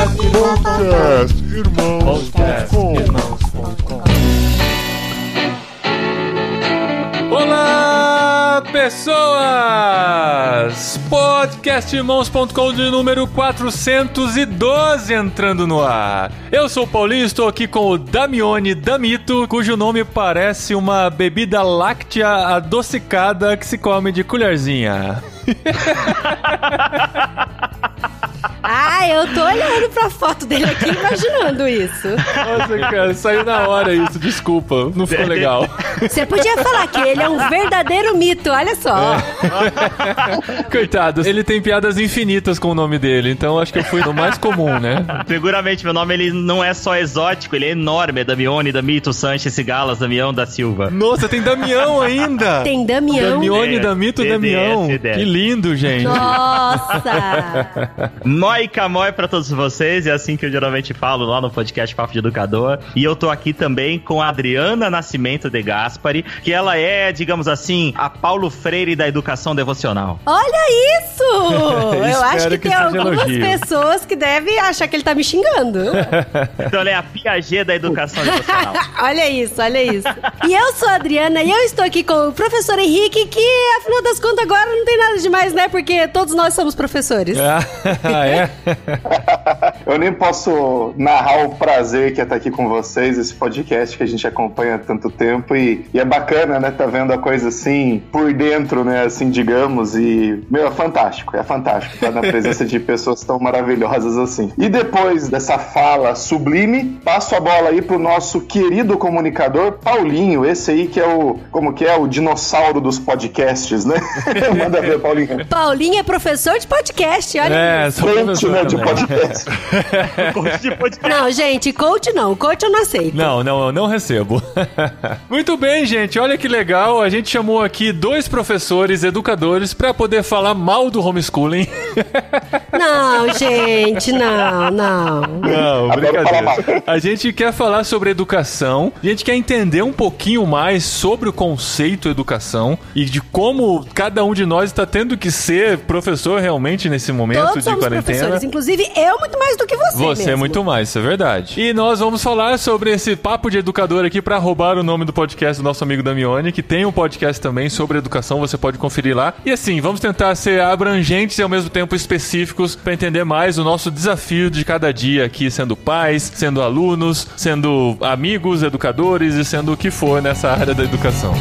Podcast Irmãos.com Olá, pessoas! Podcastirmãos.com de número 412 entrando no ar. Eu sou o Paulinho, estou aqui com o Damione Damito, cujo nome parece uma bebida láctea adocicada que se come de colherzinha. Ah, eu tô olhando pra foto dele aqui imaginando isso. Nossa, cara, saiu na hora isso, desculpa, não ficou legal. Você podia falar que ele é um verdadeiro mito, olha só. Coitado, ele tem piadas infinitas com o nome dele, então acho que eu fui no mais comum, né? Seguramente, meu nome ele não é só exótico, ele é enorme. É Damione, Damito, Sanches, Galas, Damião da Silva. Nossa, tem Damião ainda! Tem Damião. Damione, É, Damito, Damião. Que lindo, gente. Nossa! Moi camói pra todos vocês, é assim que eu geralmente falo lá no podcast Papo de Educador. E eu tô aqui também com a Adriana Nascimento de Gaspari, que ela é, digamos assim, a Paulo Freire da educação devocional. Olha isso! Eu acho que, que tem algumas elogio. pessoas que devem achar que ele tá me xingando. Então ela é a Piaget da educação devocional. olha isso, olha isso. E eu sou a Adriana e eu estou aqui com o professor Henrique, que afinal das contas agora não tem nada demais, né? Porque todos nós somos professores. Ah, é? Eu nem posso narrar o prazer que é estar aqui com vocês, esse podcast que a gente acompanha há tanto tempo e, e é bacana, né, tá vendo a coisa assim por dentro, né, assim, digamos, e, meu, é fantástico, é fantástico estar na presença de pessoas tão maravilhosas assim. E depois dessa fala sublime, passo a bola aí pro nosso querido comunicador Paulinho, esse aí que é o, como que é, o dinossauro dos podcasts, né? Manda ver, Paulinho. Paulinho é professor de podcast, olha É, isso. sou Professor né, de também. podcast. Não, gente, coach não. Coach eu não aceito. Não, não, eu não recebo. Muito bem, gente. Olha que legal. A gente chamou aqui dois professores, educadores, pra poder falar mal do homeschooling. Não, gente, não, não. Não, brincadeira. A gente quer falar sobre educação, a gente quer entender um pouquinho mais sobre o conceito educação e de como cada um de nós está tendo que ser professor realmente nesse momento Todos de quarentena. Professores, inclusive eu muito mais do que você. Você é mesmo. muito mais, isso é verdade. E nós vamos falar sobre esse papo de educador aqui pra roubar o nome do podcast do nosso amigo Damione, que tem um podcast também sobre educação, você pode conferir lá. E assim, vamos tentar ser abrangentes e ao mesmo tempo específicos pra entender mais o nosso desafio de cada dia aqui, sendo pais, sendo alunos, sendo amigos, educadores e sendo o que for nessa área da educação.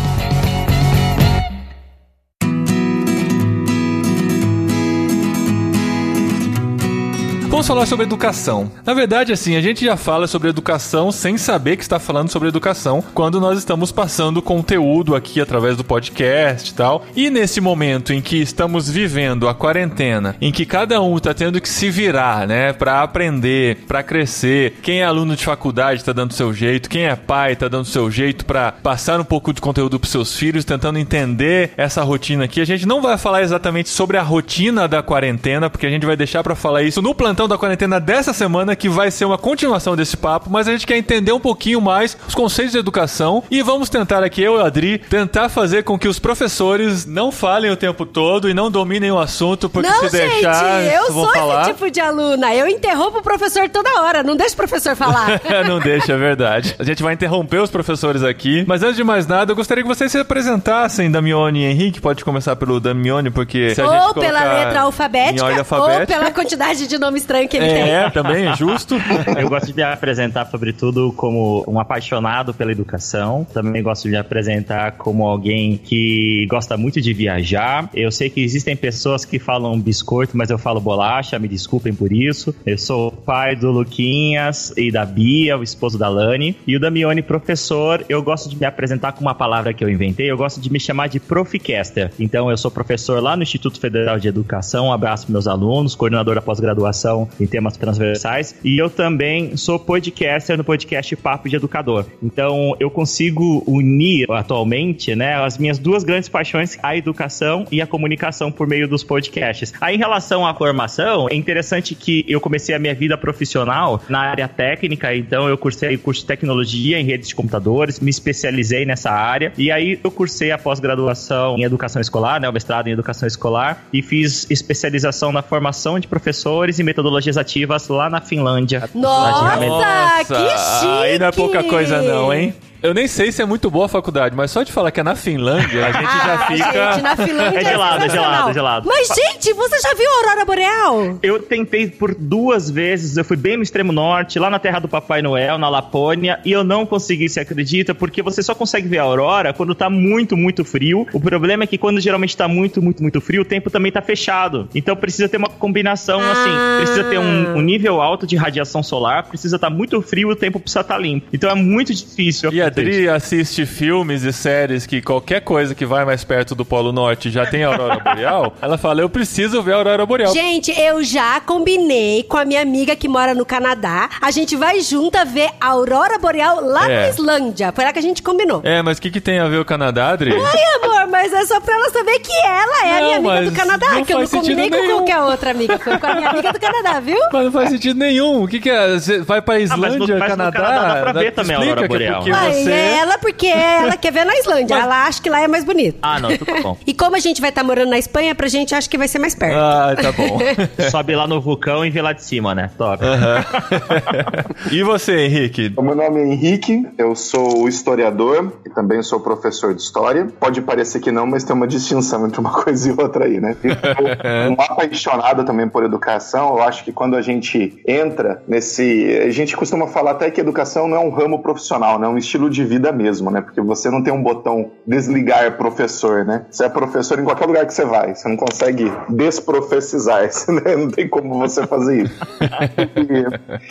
Vamos falar sobre educação. Na verdade, assim, a gente já fala sobre educação sem saber que está falando sobre educação quando nós estamos passando conteúdo aqui através do podcast e tal. E nesse momento em que estamos vivendo a quarentena, em que cada um está tendo que se virar, né, para aprender, para crescer. Quem é aluno de faculdade está dando seu jeito, quem é pai está dando seu jeito para passar um pouco de conteúdo para seus filhos, tentando entender essa rotina aqui. A gente não vai falar exatamente sobre a rotina da quarentena, porque a gente vai deixar para falar isso no plantão da quarentena dessa semana, que vai ser uma continuação desse papo, mas a gente quer entender um pouquinho mais os conceitos de educação e vamos tentar aqui, eu e o Adri, tentar fazer com que os professores não falem o tempo todo e não dominem o assunto, porque Não, se gente, deixar, eu vão sou falar. esse tipo de aluna. Eu interrompo o professor toda hora, não deixa o professor falar. não deixa, é verdade. A gente vai interromper os professores aqui. Mas antes de mais nada, eu gostaria que vocês se apresentassem, Damione e Henrique. Pode começar pelo Damione, porque se a gente ou pela letra alfabética, ordem ou alfabética pela quantidade de nome estranho que ele tem. É, também é justo. Eu gosto de me apresentar, sobretudo, como um apaixonado pela educação. Também gosto de me apresentar como alguém que gosta muito de viajar. Eu sei que existem pessoas que falam biscoito, mas eu falo bolacha, me desculpem por isso. Eu sou pai do Luquinhas e da Bia, o esposo da Lani. E o Damione, professor, eu gosto de me apresentar com uma palavra que eu inventei. Eu gosto de me chamar de Proficaster. Então, eu sou professor lá no Instituto Federal de Educação. Um abraço para meus alunos, coordenador da pós-graduação em temas transversais. E eu também sou podcaster no podcast Papo de Educador. Então, eu consigo unir atualmente, né, as minhas duas grandes paixões, a educação e a comunicação por meio dos podcasts. Aí, em relação à formação, é interessante que eu comecei a minha vida profissional na área técnica, então eu cursei curso de tecnologia em redes de computadores, me especializei nessa área, e aí eu cursei a pós-graduação em educação escolar, né, o mestrado em educação escolar, e fiz especialização na formação de professores e metodologia legislativas lá na Finlândia. Nossa, que chique! Aí não é pouca coisa não, hein? Eu nem sei se é muito boa a faculdade, mas só de falar que é na Finlândia, a gente já Ah, fica. gente, na Finlândia É gelado, é sensacional. gelado, é gelado. Mas, gente, você já viu a Aurora Boreal? Eu tentei por duas vezes, eu fui bem no extremo norte, lá na terra do Papai Noel, na Lapônia, e eu não consegui, se acredita, porque você só consegue ver a aurora quando tá muito, muito frio. O problema é que quando geralmente tá muito, muito, muito frio, o tempo também tá fechado. Então precisa ter uma combinação Ah. assim, precisa ter um, um nível alto de radiação solar, precisa estar muito frio e o tempo precisa estar limpo. Então é muito difícil. E a Adri assiste filmes e séries que qualquer coisa que vai mais perto do Polo Norte já tem a Aurora Boreal. Ela fala: Eu preciso ver a Aurora Boreal. Gente, eu já combinei com a minha amiga que mora no Canadá. A gente vai junta ver a Aurora Boreal lá É. na Islândia. Foi lá que a gente combinou. É, mas o que, que tem a ver o Canadá, Adri? Ai, amor, mas é só pra ela saber que ela é a Não, minha amiga do Canadá, que eu não combinei com nenhum. qualquer outra amiga. Foi com a minha amiga do Canadá, viu? Mas não faz sentido nenhum. O que, que é? Você vai pra Ah, mas no- Islândia, mas no Canadá? Canadá dá pra ver também a Aurora que é Boreal. porque Ai, você... é ela porque ela quer ver na Islândia. Ela acha que lá é mais bonito. Ah, não, tudo tá bom. E como a gente vai estar morando na Espanha, pra gente acho que vai ser mais perto. Ah, tá bom. Sobe lá no vulcão e vê lá de cima, né? Top. e você, Henrique? O meu nome é Henrique, eu sou historiador e também sou professor de história. Pode parecer que não, mas tem uma distinção entre uma coisa e outra aí, né? Eu sou um apaixonado também por educação. Eu acho que quando a gente entra nesse. A gente costuma falar até que educação não é um ramo profissional, né? É um estilo de vida mesmo, né? Porque você não tem um botão desligar professor, né? Você é professor em qualquer lugar que você vai. Você não consegue desprofessizar, né? não tem como você fazer isso.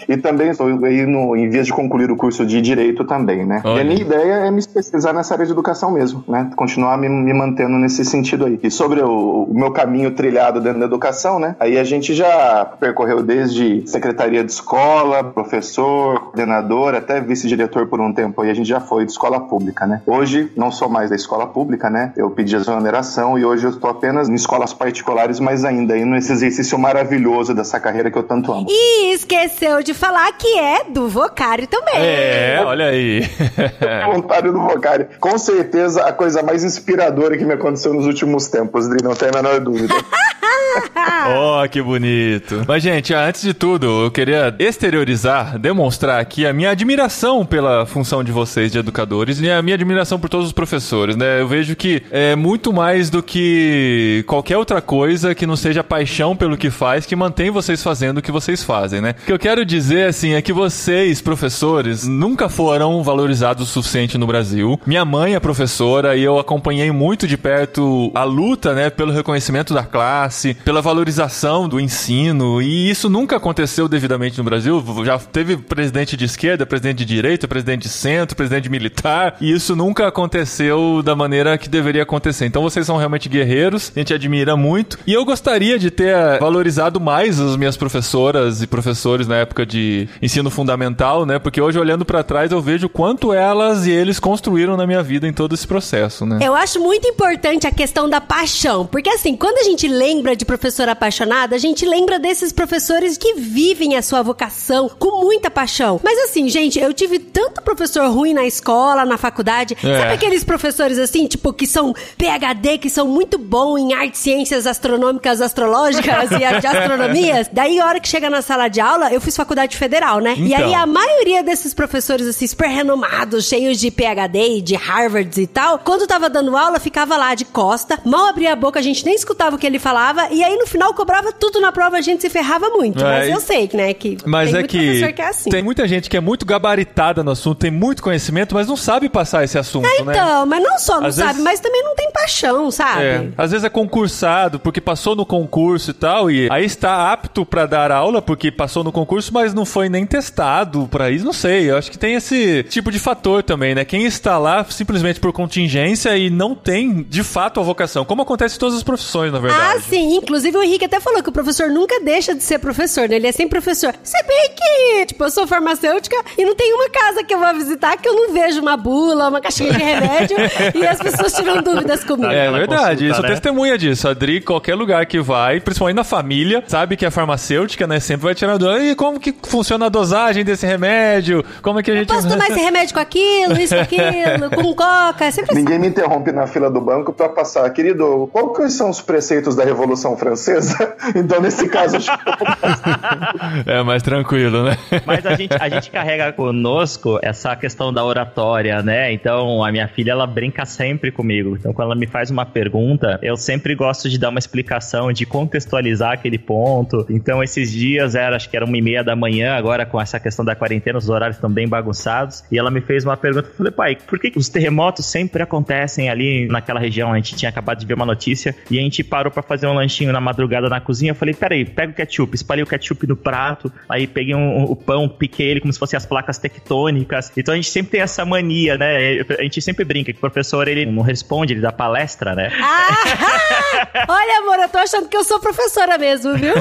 E, e também estou aí no, em vias de concluir o curso de Direito também, né? Olha. E a minha ideia é me especializar nessa área de educação mesmo, né? Continuar me, me mantendo nesse sentido aí. E sobre o, o meu caminho trilhado dentro da educação, né? Aí a gente já percorreu desde secretaria de escola, professor, coordenador, até vice-diretor por um tempo. Aí a gente já foi de escola pública, né? Hoje, não sou mais da escola pública, né? Eu pedi exoneração e hoje eu estou apenas em escolas particulares, mas ainda aí nesse exercício maravilhoso dessa carreira que eu tanto amo. E esqueceu de falar que é do Vocário também. É, olha aí. voluntário do Vocário. Com certeza a coisa mais inspiradora que me aconteceu nos últimos tempos, Dri, não tem a menor dúvida. Oh, que bonito. Mas, gente, antes de tudo, eu queria exteriorizar, demonstrar aqui a minha admiração pela função de vocês, de educadores, e a minha admiração por todos os professores, né? Eu vejo que é muito mais do que qualquer outra coisa que não seja paixão pelo que faz, que mantém vocês fazendo o que vocês fazem, né? O que eu quero dizer, assim, é que vocês, professores, nunca foram valorizados o suficiente no Brasil. Minha mãe é professora e eu acompanhei muito de perto a luta, né, pelo reconhecimento da classe, pela valorização do ensino, e isso nunca aconteceu devidamente no Brasil. Já teve presidente de esquerda, presidente de direita, presidente de centro, presidente militar, e isso nunca aconteceu da maneira que deveria acontecer. Então vocês são realmente guerreiros, a gente admira muito, e eu gostaria de ter eh, valorizado mais as minhas professoras e professores na época de ensino fundamental, né? Porque hoje olhando pra trás eu vejo quanto elas e eles construíram na minha vida em todo esse processo, né? Eu acho muito importante a questão da paixão, porque assim, quando a gente lembra de professor apaixonada, a gente lembra desses professores que vivem a sua vocação com muita paixão. Mas assim, gente, eu tive tanto professor ruim na escola, na faculdade. É. Sabe aqueles professores assim, tipo, que são PhD, que são muito bons em artes, ciências astronômicas, astrológicas e de astronomias? Daí, a hora que chega na sala de aula, eu fiz faculdade federal, né? E Então. aí a maioria desses professores, assim, super renomados, cheios de PhD e de Harvard e tal, quando tava dando aula, ficava lá de costa, mal abria a boca, a gente nem escutava o que ele falava, e aí no final cobrava tudo na prova, a gente se ferrava muito. É, mas eu sei, né, que Mas tem é que, que é assim. tem muita gente que é muito gabaritada no assunto, tem muito conhecimento, mas não sabe passar esse assunto, né? Então, mas não só não Às sabe, vezes- mas também não tem paixão, sabe? É, às vezes é concursado porque passou no concurso e tal, e aí está apto pra dar aula porque passou no concurso, mas não foi nem testado pra isso, não sei. Eu acho que tem esse tipo de fator também, né? Quem está lá simplesmente por contingência e não tem de fato a vocação, como acontece em todas as profissões, na verdade. Ah, sim. Inclusive, o Henrique até falou que o professor nunca deixa de ser professor, né? Ele é sempre professor. Se bem que, tipo, eu sou farmacêutica e não tem uma casa que eu vou visitar que eu não vejo uma bula, uma caixinha de remédio e as pessoas tiram dúvidas comigo. É Aquela verdade, consulta, eu sou né? testemunha disso. A Adri, qualquer lugar que vai, principalmente na família, sabe que é farmacêutica, né? Sempre vai tirar dúvida. E como que funciona a dosagem desse remédio? Como é que a gente. Posso tomar esse remédio com aquilo, isso com aquilo, com coca, é sempre assim. Ninguém me interrompe na fila do banco pra passar. Querido, quais são os preceitos da Revolução francesa. Então, nesse caso, acho que É mais tranquilo, né? Mas a gente, a gente carrega conosco essa questão da oratória, né? Então, a minha filha, ela brinca sempre comigo. Então, quando ela me faz uma pergunta, eu sempre gosto de dar uma explicação, de contextualizar aquele ponto. Então, esses dias era, acho que era uma e meia da manhã, agora com essa questão da quarentena, os horários estão bem bagunçados. E ela me fez uma pergunta. Eu falei, pai, por que os terremotos sempre acontecem ali naquela região? A gente tinha acabado de ver uma notícia e a gente parou para fazer um lanchinho na madrugada na cozinha. Eu falei, peraí, pega o ketchup, espalhei o ketchup no prato, aí peguei um, o pão, piquei ele como se fossem as placas tectônicas. Então a gente sempre tem essa mania, né? A gente sempre brinca que o professor ele não responde, ele dá palestra, né? Ah, olha, amor, eu tô achando que eu sou professora mesmo, viu?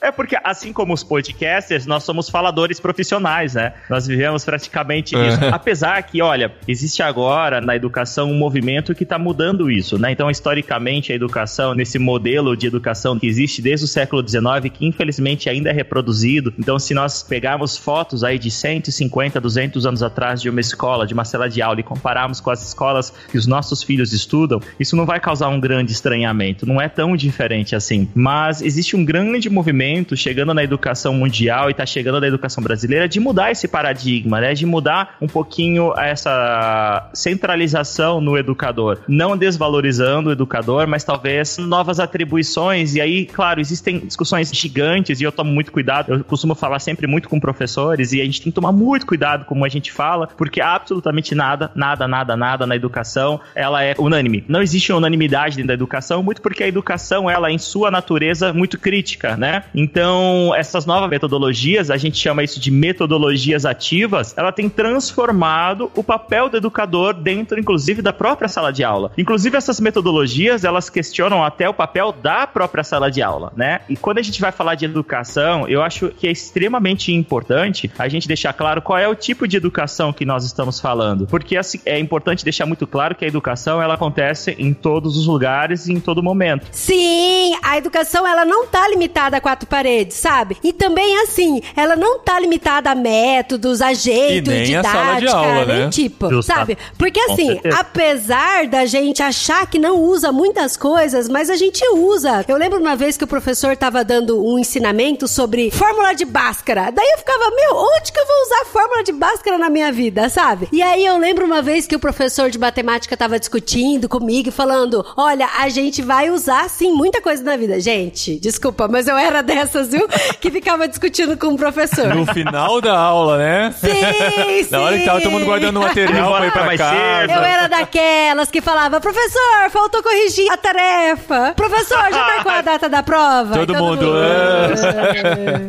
é porque, assim como os podcasters, nós somos faladores profissionais, né? Nós vivemos praticamente isso. Apesar que, olha, existe agora na educação um movimento que está mudando isso, né? Então, historicamente, a educação, nesse modelo de educação que existe desde o século XIX, que infelizmente ainda é reproduzido. Então, se nós pegarmos fotos aí de 150, 200 anos atrás de uma escola, de uma sala de aula e compararmos com as escolas que os nossos filhos estudam, isso não vai causar um grande estranhamento. Não é tão diferente assim. Mas existe um grande movimento chegando na educação mundial e está chegando na educação brasileira de mudar esse paradigma, né? De mudar um pouquinho essa centralização no educador. Não desvalorizando o educador, mas talvez novas atribuições. E aí, claro, existem discussões gigantes e eu tomo muito cuidado. Eu costumo falar sempre muito com professores e a gente tem que tomar muito cuidado como a gente fala, porque absolutamente nada, nada, nada, nada na educação, ela é unânime. Não existe unanimidade dentro da educação, muito porque a educação, ela em sua natureza muito crítica, né? Então, essas novas metodologias, a gente chama isso de metodologias ativas, ela tem transformado o papel do educador dentro, inclusive, da própria sala de aula. Inclusive, essas metodologias, elas questionam até o papel da própria sala de aula, né? E quando a gente vai falar de educação, eu acho que é extremamente importante a gente deixar claro qual é o tipo de educação que nós estamos falando. Porque assim, é importante deixar muito claro que a educação, ela acontece em todos os lugares e em todo momento. Sim, a educação, ela não tá limitada a quatro paredes, sabe? E também, assim, ela não tá limitada a métodos, a jeito, E nem a didática, sala de aula, nem né? tipo, Justo. sabe? Porque assim, apesar da gente achar que não usa muitas coisas, mas a gente usa. Eu lembro uma vez que o professor tava dando um ensinamento sobre fórmula de Bhaskara. Daí eu ficava, meu, onde que eu vou usar fórmula de Bhaskara na minha vida, sabe? E aí eu lembro uma vez que o professor de matemática tava discutindo comigo e falando: olha, a gente vai usar sim muita coisa na vida. Gente, desculpa, mas eu era dessas, viu? Que ficava discutindo com o professor. No final da aula, né? Sim, Na hora que tava todo mundo guardando material pra ir pra Mais casa. cedo. Eu era daquelas que falava, professor, faltou corrigir a tarefa. Professor, já marcou a data da prova? Todo E mundo,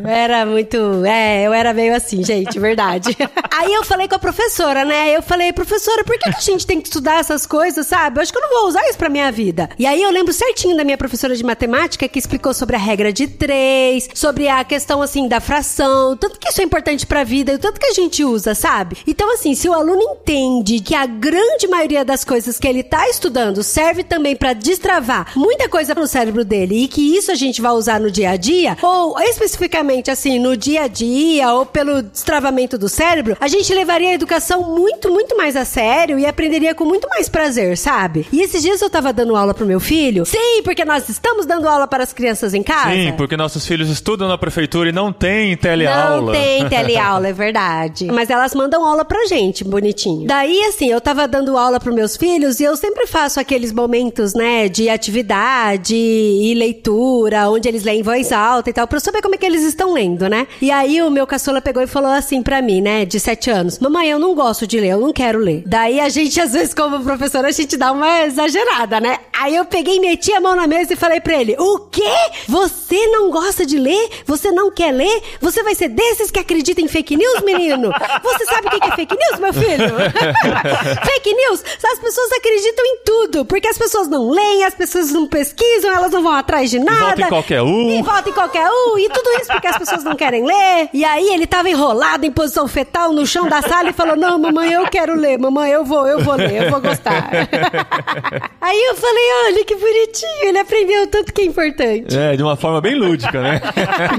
É, Era muito. É, eu era meio assim, gente, verdade. Aí eu falei com a professora, né? Eu falei, professora, por que, que a gente tem que estudar essas coisas, sabe? Eu acho que eu não vou usar isso pra minha vida. E aí eu lembro certinho da minha professora de matemática que explicou sobre a regra de três, sobre a questão, assim, da fração, tanto que isso é importante pra vida e o tanto que a gente usa, sabe? Então, assim, se o aluno entende que a grande maioria das coisas que ele tá estudando serve também pra destravar muita coisa no cérebro dele e que isso a gente vai usar no dia a dia, ou especificamente assim, no dia a dia, ou pelo destravamento do cérebro, a gente levaria a educação muito, muito mais a sério e aprenderia com muito mais prazer, sabe? E esses dias eu tava dando aula pro meu filho. Sim, porque nós estamos dando aula para as crianças em casa. Sim, porque nossos filhos estudam na prefeitura e não tem teleaula. Não tem teleaula, é verdade. Mas elas mandam aula pra gente, bonitinho. Daí, assim, eu tava dando aula pros meus filhos e eu sempre faço aqueles momentos, né, de atividade e leitura, onde eles leem em voz alta e tal, pra eu saber como é que eles estão lendo, né? E aí o meu caçula pegou e falou assim pra mim, né, de sete anos: Mamãe, eu não gosto de ler, eu não quero ler. Daí a gente, às vezes, como professora, a gente dá uma exagerada, né? Aí eu peguei, meti a mão na mesa e falei pra ele: O quê? Você não gosta de ler? Você não quer ler? Você vai ser desses que acreditam em fake news, menino? Você sabe o que é fake news, meu filho? fake news? As pessoas acreditam em tudo, porque as pessoas não leem, as pessoas não pesquisam, elas não vão atrás de nada. volta em qualquer um. E volta em qualquer um. E tudo isso porque as pessoas não querem ler. E aí ele tava enrolado em posição fetal no no chão da sala e falou: Não, mamãe, eu quero ler, mamãe, eu vou, eu vou ler, eu vou gostar. Aí eu falei: Olha que bonitinho, ele aprendeu tanto que é importante. É, de uma forma bem lúdica, né?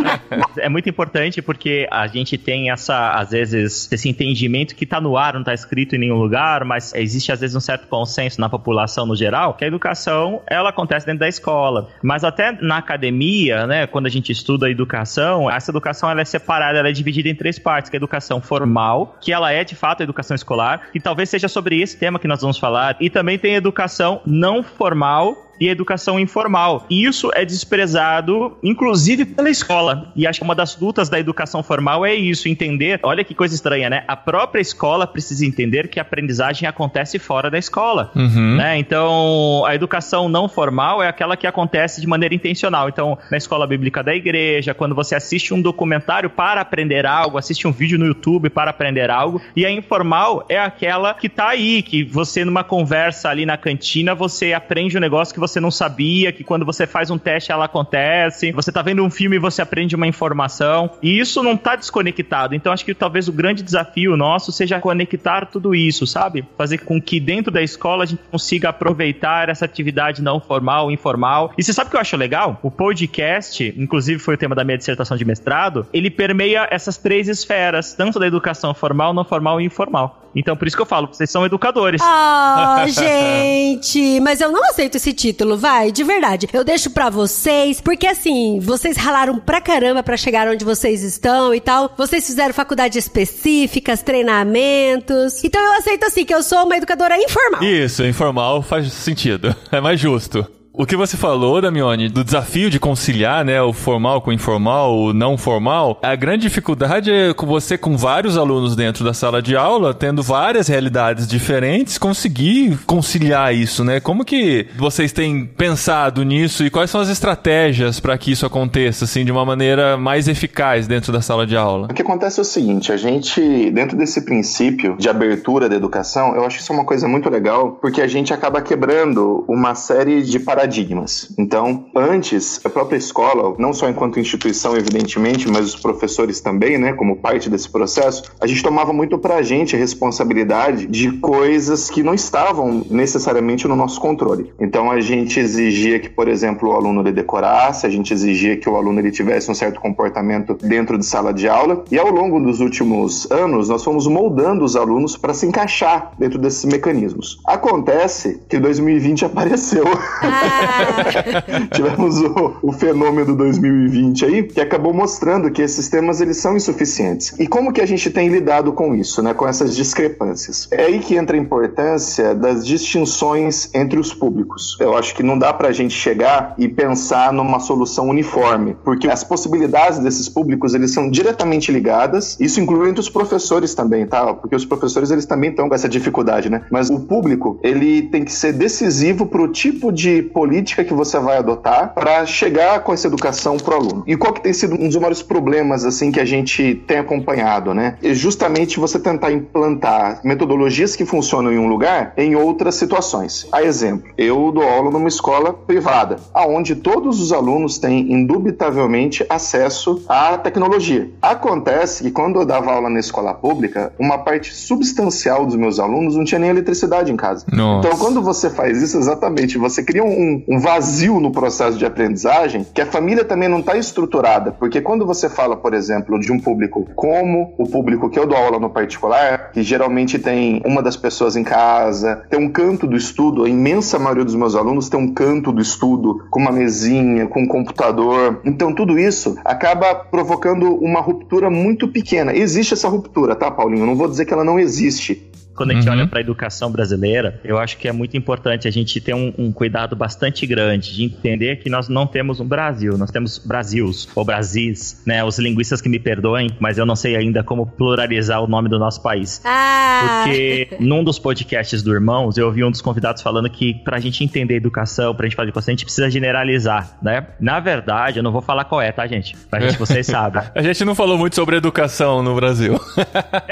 é muito importante porque a gente tem essa, às vezes, esse entendimento que tá no ar, não tá escrito em nenhum lugar, mas existe às vezes um certo consenso na população no geral que a educação ela acontece dentro da escola. Mas até na academia, né, quando a gente estuda a educação, essa educação ela é separada, ela é dividida em três partes, que é a educação formal, que ela é de fato a educação escolar, e talvez seja sobre esse tema que nós vamos falar, e também tem educação não formal, e educação informal. E isso é desprezado, inclusive pela escola. E acho que uma das lutas da educação formal é isso, entender. Olha que coisa estranha, né? A própria escola precisa entender que a aprendizagem acontece fora da escola. Uhum. Né? Então, a educação não formal é aquela que acontece de maneira intencional. Então, na escola bíblica da igreja, quando você assiste um documentário para aprender algo, assiste um vídeo no YouTube para aprender algo. E a informal é aquela que tá aí, que você, numa conversa ali na cantina, você aprende um negócio que você você não sabia, que quando você faz um teste ela acontece, você tá vendo um filme e você aprende uma informação, e isso não tá desconectado. Então acho que talvez o grande desafio nosso seja conectar tudo isso, sabe? Fazer com que dentro da escola a gente consiga aproveitar essa atividade não formal, informal. E você sabe o que eu acho legal? O podcast, inclusive foi o tema da minha dissertação de mestrado, ele permeia essas três esferas, tanto da educação formal, não formal e informal. Então, por isso que eu falo, vocês são educadores. Ah, oh, gente, mas eu não aceito esse título, vai, de verdade. Eu deixo para vocês, porque assim, vocês ralaram pra caramba para chegar onde vocês estão e tal. Vocês fizeram faculdades específicas, treinamentos. Então eu aceito assim que eu sou uma educadora informal. Isso, informal faz sentido. É mais justo. O que você falou, Damione, do desafio de conciliar, né, o formal com o informal, o não formal, a grande dificuldade é com você com vários alunos dentro da sala de aula, tendo várias realidades diferentes, conseguir conciliar isso, né? Como que vocês têm pensado nisso e quais são as estratégias para que isso aconteça assim de uma maneira mais eficaz dentro da sala de aula? O que acontece é o seguinte, a gente dentro desse princípio de abertura da educação, eu acho isso uma coisa muito legal, porque a gente acaba quebrando uma série de paradigmas paradigmas. Então, antes, a própria escola, não só enquanto instituição, evidentemente, mas os professores também, né, como parte desse processo, a gente tomava muito pra gente a responsabilidade de coisas que não estavam necessariamente no nosso controle. Então, a gente exigia que, por exemplo, o aluno ele decorasse, a gente exigia que o aluno ele tivesse um certo comportamento dentro de sala de aula, e ao longo dos últimos anos, nós fomos moldando os alunos para se encaixar dentro desses mecanismos. Acontece que 2020 apareceu. Ah, Tivemos o, o, fenômeno 2020 aí, que acabou mostrando que esses temas eles são insuficientes. E como que a gente tem lidado com isso, né? Com essas discrepâncias? É aí que entra a importância das distinções entre os públicos. Eu acho que não dá pra gente chegar e pensar numa solução uniforme, porque as possibilidades desses públicos eles são diretamente ligadas. Isso inclui entre os professores também, tá? Porque os professores eles também estão com essa dificuldade, né? Mas o público ele tem que ser decisivo pro tipo de política que você vai adotar para chegar com essa educação pro aluno. E qual que tem sido um dos maiores problemas assim que a gente tem acompanhado, né? É justamente você tentar implantar metodologias que funcionam em um lugar em outras situações. A exemplo, eu dou aula numa escola privada, aonde todos os alunos têm indubitavelmente acesso à tecnologia. Acontece que quando eu dava aula na escola pública, uma parte substancial dos meus alunos não tinha nem eletricidade em casa. Nossa. Então, quando você faz isso, exatamente, você cria um, um, vazio no processo de aprendizagem que a família também não está estruturada. Porque quando você fala, por exemplo, de um público como o público que eu dou aula no particular, que geralmente tem uma das pessoas em casa, tem um canto do estudo, a imensa maioria dos meus alunos tem um canto do estudo com uma mesinha, com um computador. Então tudo isso acaba provocando uma ruptura muito pequena. Existe essa ruptura, tá, Paulinho? Eu não vou dizer que ela não existe, quando a gente uhum. olha para a educação brasileira, eu acho que é muito importante a gente ter um, um, cuidado bastante grande de entender que nós não temos um Brasil, nós temos Brasils ou Brasis, né? Os linguistas que me perdoem, mas eu não sei ainda como pluralizar o nome do nosso país. Ah. Porque num dos podcasts do Irmãos, eu ouvi um dos convidados falando que para a gente entender a educação, para a gente falar de educação, a gente precisa generalizar, né? Na verdade, eu não vou falar qual é, tá, gente? Pra gente, vocês sabem. a gente não falou muito sobre educação no Brasil.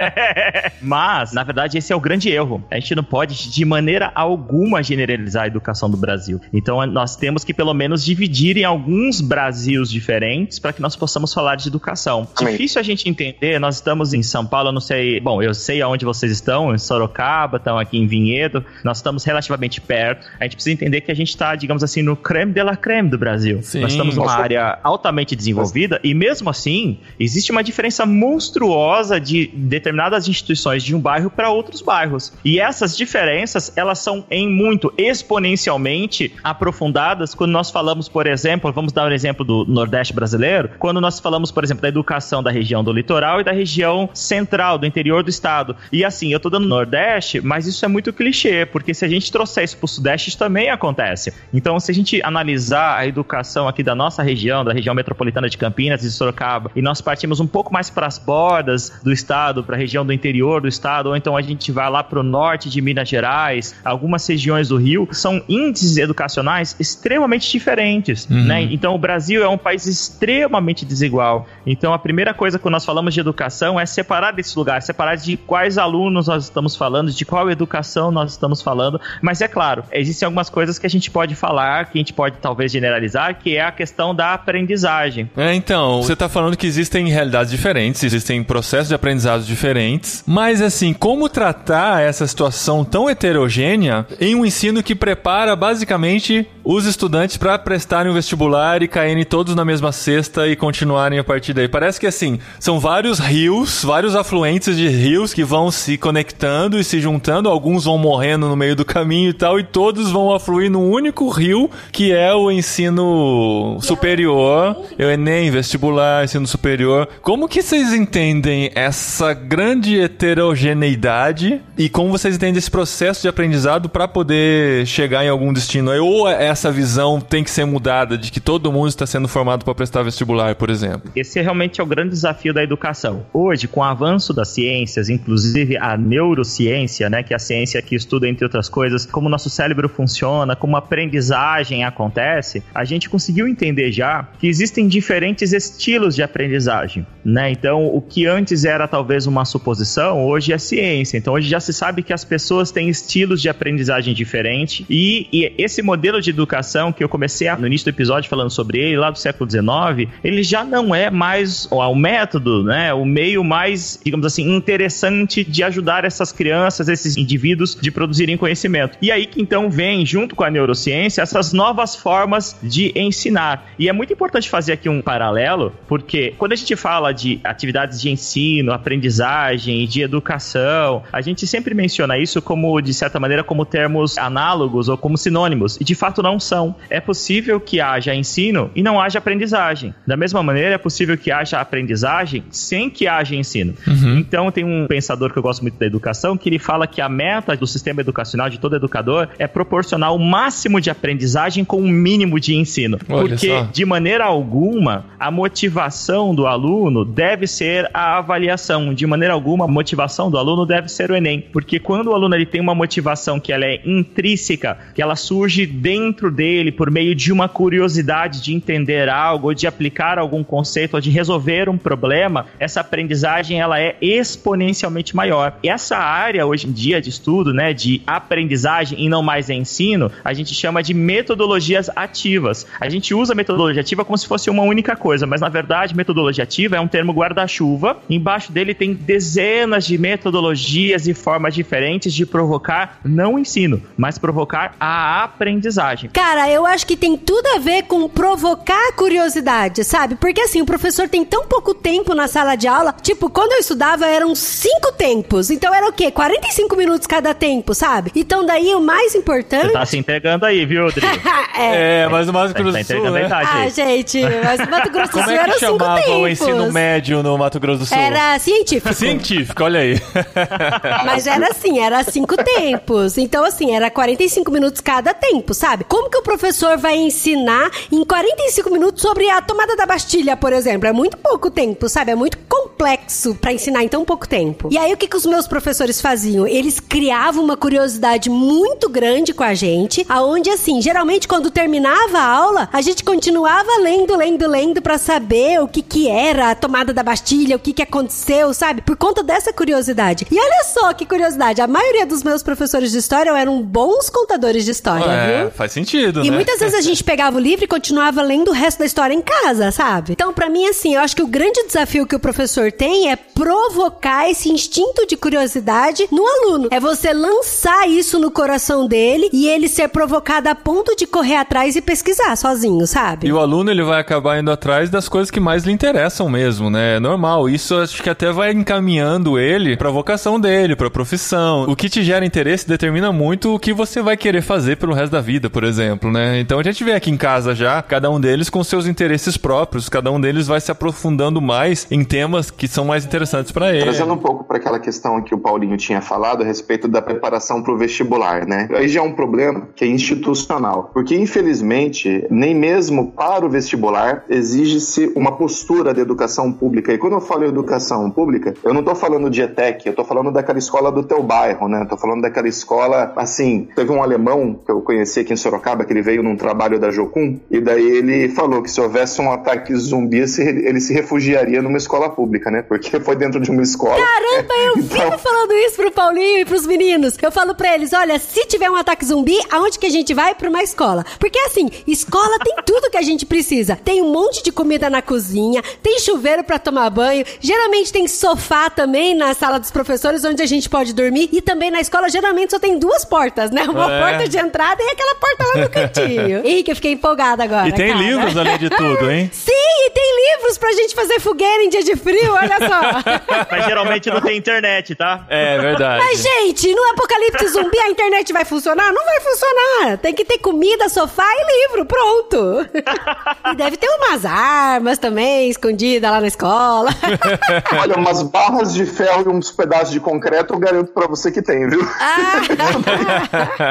mas, na verdade, esse é é o grande erro. A gente não pode, de maneira alguma, generalizar a educação do Brasil. Então, nós temos que, pelo menos, dividir em alguns Brasils diferentes para que nós possamos falar de educação. Amém. Difícil a gente entender, nós estamos em São Paulo, eu não sei. Bom, eu sei aonde vocês estão, em Sorocaba, estão aqui em Vinhedo, nós estamos relativamente perto. A gente precisa entender que a gente está, digamos assim, no creme de la creme do Brasil. Sim. Nós estamos numa área altamente desenvolvida e, mesmo assim, existe uma diferença monstruosa de determinadas instituições de um bairro para outros bairros. E essas diferenças, elas são em muito exponencialmente aprofundadas quando nós falamos, por exemplo, vamos dar um exemplo do Nordeste brasileiro, quando nós falamos, por exemplo, da educação da região do litoral e da região central, do interior do estado. E assim, eu tô dando Nordeste, mas isso é muito clichê, porque se a gente trouxer isso pro Sudeste, isso também acontece. Então, se a gente analisar a educação aqui da nossa região, da região metropolitana de Campinas e Sorocaba, e nós partimos um pouco mais para as bordas do estado, para a região do interior do estado, ou então a gente vai lá para o norte de Minas Gerais, algumas regiões do Rio, são índices educacionais extremamente diferentes, uhum. né? Então o Brasil é um país extremamente desigual. Então a primeira coisa quando nós falamos de educação é separar desse lugar, separar de quais alunos nós estamos falando, de qual educação nós estamos falando. Mas é claro, existem algumas coisas que a gente pode falar, que a gente pode talvez generalizar, que é a questão da aprendizagem. É, então, você está falando que existem realidades diferentes, existem processos de aprendizado diferentes, mas assim, como tratar essa situação tão heterogênea em um ensino que prepara basicamente os estudantes para prestarem o vestibular e caírem todos na mesma cesta e continuarem a partir daí? Parece que assim, são vários rios, vários afluentes de rios que vão se conectando e se juntando, alguns vão morrendo no meio do caminho e tal, e todos vão afluir num único rio que é o ensino superior, o Enem, vestibular, ensino superior. Como que vocês entendem essa grande heterogeneidade e como vocês entendem esse processo de aprendizado para poder chegar em algum destino? Ou essa visão tem que ser mudada de que todo mundo está sendo formado para prestar vestibular, por exemplo? Esse realmente é o grande desafio da educação. Hoje, com o avanço das ciências, inclusive a neurociência, né, que é a ciência que estuda, entre outras coisas, como o nosso cérebro funciona, como a aprendizagem acontece, a gente conseguiu entender já que existem diferentes estilos de aprendizagem, né? Então, o que antes era talvez uma suposição, hoje é ciência. Então, hoje já se sabe que as pessoas têm estilos de aprendizagem diferentes e, e esse modelo de educação que eu comecei a, no início do episódio falando sobre ele, lá do século XIX, ele já não é mais ó, o método, né? O meio mais, digamos assim, interessante de ajudar essas crianças, esses indivíduos de produzirem conhecimento. E aí que então vem, junto com a neurociência, essas novas formas de ensinar. E é muito importante fazer aqui um paralelo, porque quando a gente fala de atividades de ensino, aprendizagem, de educação, a gente sempre menciona isso como, de certa maneira, como termos análogos ou como sinônimos. E de fato não são. É possível que haja ensino e não haja aprendizagem. Da mesma maneira, é possível que haja aprendizagem sem que haja ensino. Uhum. Então, tem um pensador que eu gosto muito da educação que ele fala que a meta do sistema educacional de todo educador é proporcionar o máximo de aprendizagem com o um mínimo de ensino. Olha Porque, só. de maneira alguma, a motivação do aluno deve ser a avaliação. De maneira alguma, a motivação do aluno deve ser o Enem. Porque quando o aluno ele tem uma motivação que ela é intrínseca, que ela surge dentro dele por meio de uma curiosidade de entender algo, ou de aplicar algum conceito, ou de resolver um problema, essa aprendizagem ela é exponencialmente maior. E essa área hoje em dia de estudo, né, de aprendizagem e não mais ensino, a gente chama de metodologias ativas. A gente usa metodologia ativa como se fosse uma única coisa, mas na verdade metodologia ativa é um termo guarda-chuva. Embaixo dele tem dezenas de metodologias e formas diferentes de provocar não o ensino, mas provocar a aprendizagem. Cara, eu acho que tem tudo a ver com provocar curiosidade, sabe? Porque assim, o professor tem tão pouco tempo na sala de aula. Tipo, quando eu estudava eram cinco tempos. Então era o quê? 45 minutos cada tempo, sabe? Então daí o mais importante. Você tá se entregando aí, viu, Dri? é. é, mas o Mato Grosso do tá Sul. Né? Ah, gente, mas o Mato Grosso do Sul era cinco tempos. Como é que chamava o ensino médio no Mato Grosso do Sul? Era científico. Científico, olha aí. mas era assim, era cinco tempos. Então, assim, era 45 minutos cada tempo, sabe? Como que o professor vai ensinar em 45 minutos sobre a tomada da Bastilha, por exemplo? É muito pouco tempo, sabe? É muito complexo para ensinar em tão pouco tempo. E aí o que, que os meus professores faziam? Eles criavam uma curiosidade muito grande com a gente, aonde assim, geralmente quando terminava a aula, a gente continuava lendo, lendo, lendo para saber o que que era a tomada da Bastilha, o que que aconteceu, sabe? Por conta dessa curiosidade. E olha só que curiosidade, a maioria dos meus professores de história eram bons contadores de história, é, viu? faz sentido, E né? muitas vezes a gente pegava o livro e continuava lendo o resto da história em casa, sabe? Então, pra mim, assim, eu acho que o grande desafio que o professor tem é provocar esse instinto de curiosidade no aluno. É você lançar isso no coração dele e ele ser provocado a ponto de correr atrás e pesquisar sozinho, sabe? E o aluno ele vai acabar indo atrás das coisas que mais lhe interessam mesmo, né? É normal. Isso acho que até vai encaminhando ele pra vocação dele, pra profissão. O que te gera interesse determina muito o que você vai querer fazer pelo resto da vida, por exemplo, né? Então a gente vê aqui em casa já, cada um deles com seus interesses próprios, cada um deles vai se aprofundando mais em temas que são mais interessantes pra ele. Trazendo um pouco para aquela questão que o Paulinho tinha falado a respeito da preparação para o vestibular, né? Aí já é um problema que é institucional, porque infelizmente nem mesmo para o vestibular exige-se uma postura de educação pública. E quando eu falo educação pública, eu não estou falando de ETEC, eu estou falando daquela escola do teu bairro, né? Estou falando daquela escola, assim, teve um alemão que eu conheci aqui em Sorocaba que ele veio num trabalho da Jocum e daí ele falou que se houvesse um ataque zumbi ele se refugiaria numa escola pública, né? Porque foi dentro de uma escola. Caramba, eu vivo falando isso pro Paulinho e pros meninos. Eu falo pra eles, olha, se tiver um ataque zumbi, aonde que a gente vai? Pra uma escola. Porque assim, escola tem tudo que a gente precisa. Tem um monte de comida na cozinha, tem chuveiro pra tomar banho, geralmente tem sofá também na sala dos professores onde a gente pode dormir e também na escola geralmente só tem duas portas, né? Uma É. porta de entrada e aquela porta lá no cantinho. Henrique, eu fiquei empolgada agora. E tem cara. livros além de tudo, hein? Sim, e tem livros pra gente fazer fogueira em dia de frio, olha só. Mas geralmente não tem internet, tá? É verdade. Mas, gente, no apocalipse zumbi a internet vai funcionar? Não vai funcionar. Tem que ter comida, sofá e livro, pronto. e deve ter umas armas também escondidas lá na escola. Olha, umas barras de ferro e uns pedaços de concreto, eu garanto pra você que tem, viu?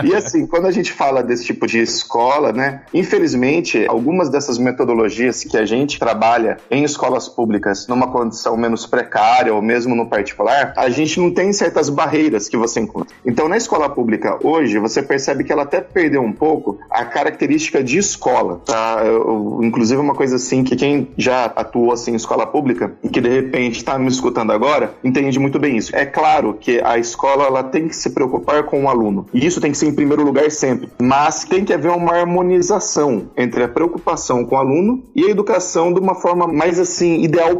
e assim, quando a gente fala desse tipo de escola, né? Infelizmente, algumas dessas metodologias que a gente trabalha em escolas públicas numa condição menos precária ou mesmo no particular, a gente não tem certas barreiras que você encontra. Então, na escola pública hoje, você percebe que ela até perdeu um pouco a característica de escola, tá? Eu- inclusive, uma coisa assim que quem já atuou assim em escola pública e que de repente está me escutando agora, entende muito bem isso. É claro que a escola ela tem que se preocupar com o aluno. E isso tem que ser em primeiro lugar sempre. Mas tem que haver uma harmonização entre a preocupação com o aluno e a educação de uma forma mais assim ideal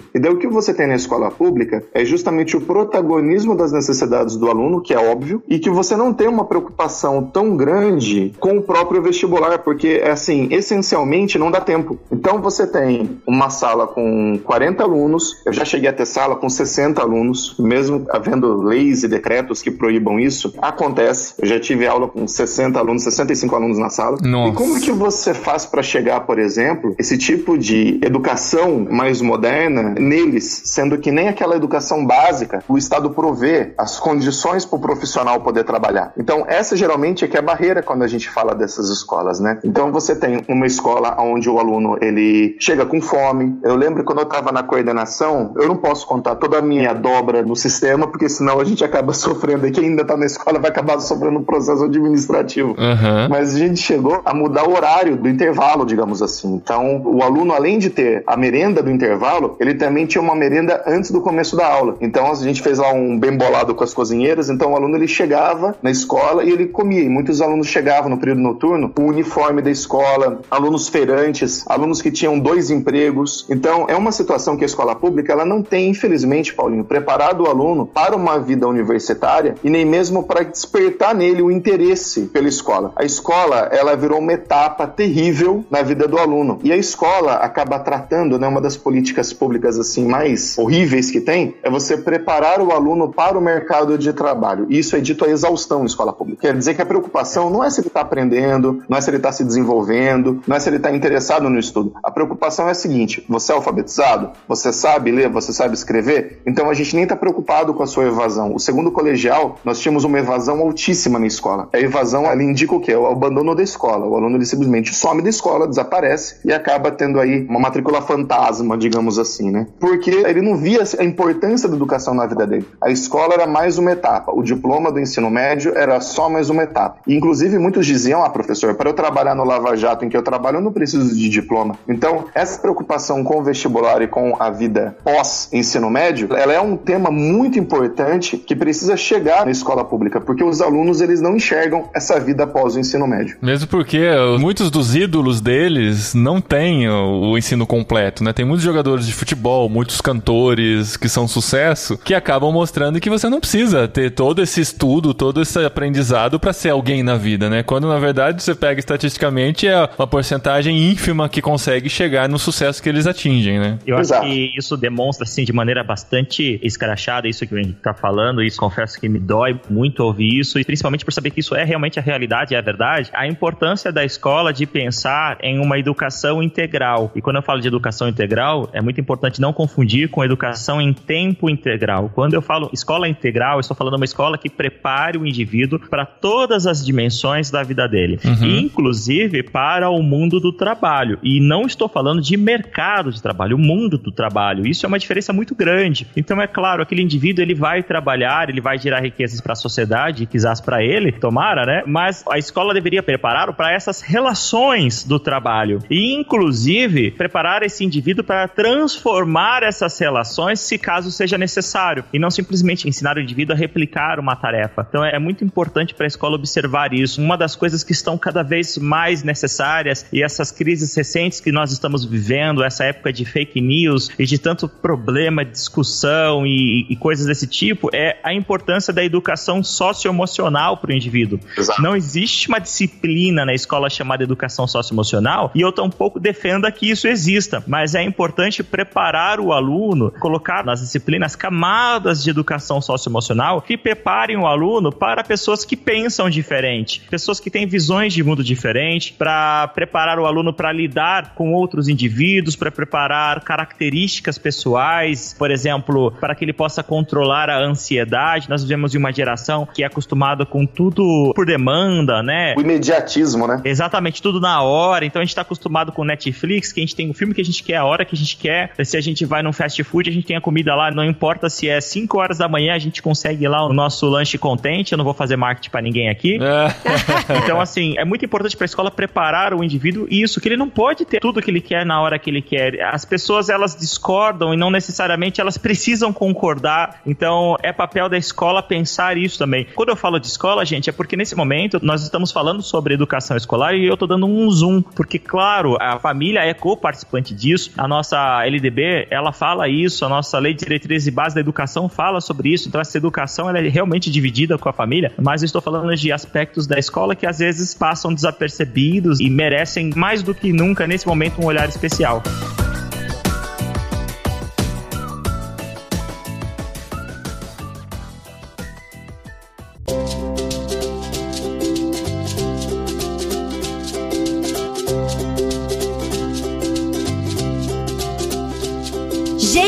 possível. E daí o que você tem na escola pública é justamente o protagonismo das necessidades do aluno, que é óbvio, e que você não tem uma preocupação tão grande com o próprio vestibular, porque assim, essencialmente não dá tempo. Então você tem uma sala com 40 alunos, eu já cheguei a ter sala com 60 alunos, mesmo havendo leis e decretos que proíbam isso, acontece. Eu já tive aula com 60 alunos, 65 alunos na sala. Nossa. E como é que você faz para chegar, por exemplo, esse tipo de educação mais moderna neles, sendo que nem aquela educação básica o Estado provê as condições para o profissional poder trabalhar. Então, essa geralmente é que é a barreira quando a gente fala dessas escolas, né? Então, você tem uma escola onde o aluno ele chega com fome. Eu lembro quando eu estava na coordenação, eu não posso contar toda a minha dobra no sistema, porque senão a gente acaba sofrendo. E quem ainda está na escola vai acabar sofrendo um processo administrativo. Aham. Mas a gente chegou a mudar o horário do intervalo, digamos assim. Então, o aluno, além de ter a merenda do intervalo, ele também tinha uma merenda antes do começo da aula. Então, a gente fez lá um bem bolado com as cozinheiras. Então, o aluno ele chegava na escola e ele comia. E muitos alunos chegavam no período noturno com o uniforme da escola, alunos feirantes, alunos que tinham dois empregos. Então, é uma situação que a escola pública ela não tem, infelizmente, Paulinho, preparado o aluno para uma vida universitária e nem mesmo para despertar nele o interesse pela escola. A escola, ela virou uma etapa terrível na vida do aluno. E a escola acaba tratando, né, uma das políticas públicas assim mais horríveis que tem, é você preparar o aluno para o mercado de trabalho. Isso é dito a exaustão na escola pública. Quer dizer que a preocupação não é se ele está aprendendo, não é se ele está se desenvolvendo, não é se ele está interessado no estudo. A preocupação é a seguinte: você é alfabetizado? Você sabe ler? Você sabe escrever? Então a gente nem está preocupado com a sua evasão. O segundo colegial, nós tínhamos uma evasão altíssima na escola. A evasão, ela indica o quê? O abandono da escola. O aluno ele simplesmente some da escola, desaparece e acaba tendo aí uma matrícula fantasma, digamos assim, né? Por porque ele não via a importância da educação na vida dele. A escola era mais uma etapa, o diploma do ensino médio era só mais uma etapa. E, inclusive, muitos diziam: ah, professor, para eu trabalhar no Lava Jato em que eu trabalho, eu não preciso de diploma. Então, essa preocupação com o vestibular e com a vida pós-ensino médio, ela é um tema muito importante que precisa chegar na escola pública, porque os alunos eles não enxergam essa vida após o ensino médio. Mesmo porque muitos dos ídolos deles não têm o ensino completo, né? Tem muitos jogadores de futebol, muitos cantores que são sucesso, que acabam mostrando que você não precisa ter todo esse estudo, todo esse aprendizado para ser alguém na vida, né? Quando na verdade você pega estatisticamente é uma porcentagem ínfima que consegue chegar no sucesso que eles atingem, né? Eu acho Exato. que isso demonstra assim de maneira bastante escrachada isso que o Henrique tá falando, isso confesso que me dói muito ouvir isso e principalmente por saber que isso é realmente a realidade, é a verdade. A importância da escola de pensar em uma educação integral. E quando eu falo de educação integral, é muito importante não confundir com educação em tempo integral. Quando eu falo escola integral, eu estou falando uma escola que prepare o indivíduo para todas as dimensões da vida dele, uhum. inclusive para o mundo do trabalho. E não estou falando de mercado de trabalho, o mundo do trabalho. Isso é uma diferença muito grande. Então é claro, aquele indivíduo ele vai trabalhar, ele vai gerar riquezas para a sociedade, quizás para ele, tomara, né? Mas a escola deveria preparar para essas relações do trabalho e inclusive preparar esse indivíduo para transformar essas relações se caso seja necessário e não simplesmente ensinar o indivíduo a replicar uma tarefa. Então é muito importante para a escola observar isso. Uma das coisas que estão cada vez mais necessárias e essas crises recentes que nós estamos vivendo, essa época de fake news e de tanto problema, discussão e, e coisas desse tipo, é a importância da educação socioemocional para o indivíduo. Exato. Não existe uma disciplina na escola chamada educação socioemocional e eu tampouco defendo que isso exista, mas é importante preparar o aluno, colocar nas disciplinas camadas de educação socioemocional que preparem o aluno para pessoas que pensam diferente, pessoas que têm visões de mundo diferente, para preparar o aluno para lidar com outros indivíduos, para preparar características pessoais, por exemplo, para que ele possa controlar a ansiedade. Nós vivemos em uma geração que é acostumada com tudo por demanda, né? O imediatismo, né? Exatamente, tudo na hora. Então a gente está acostumado com Netflix, que a gente tem o filme que a gente quer, a hora que a gente quer. Se a gente vai num fast food, a gente tem a comida lá, não importa se é 5 horas da manhã, a gente consegue lá o nosso lanche contente. Eu não vou fazer marketing para ninguém aqui. É. então, assim, é muito importante para a escola preparar o indivíduo isso, que ele não pode ter tudo que ele quer na hora que ele quer. As pessoas, elas discordam e não necessariamente elas precisam concordar. Então, é papel da escola pensar isso também. Quando eu falo de escola, gente, é porque nesse momento nós estamos falando sobre educação escolar e eu tô dando um zoom, porque, claro, a família é co-participante disso. A nossa LDB, ela fala isso, a nossa Lei de Diretrizes e Base da Educação fala sobre isso. Então, essa educação ela é realmente dividida com a família, mas eu estou falando de aspectos da escola que às vezes passam desapercebidos e merecem mais do que nunca nesse momento um olhar especial.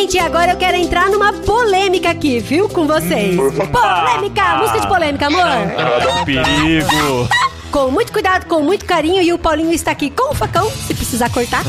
Gente, agora eu quero entrar numa polêmica aqui, viu? Com vocês. Hum, polêmica! Música de polêmica, amor. Perigo! com muito cuidado, com muito carinho. E o Paulinho está aqui com o facão, precisar cortar.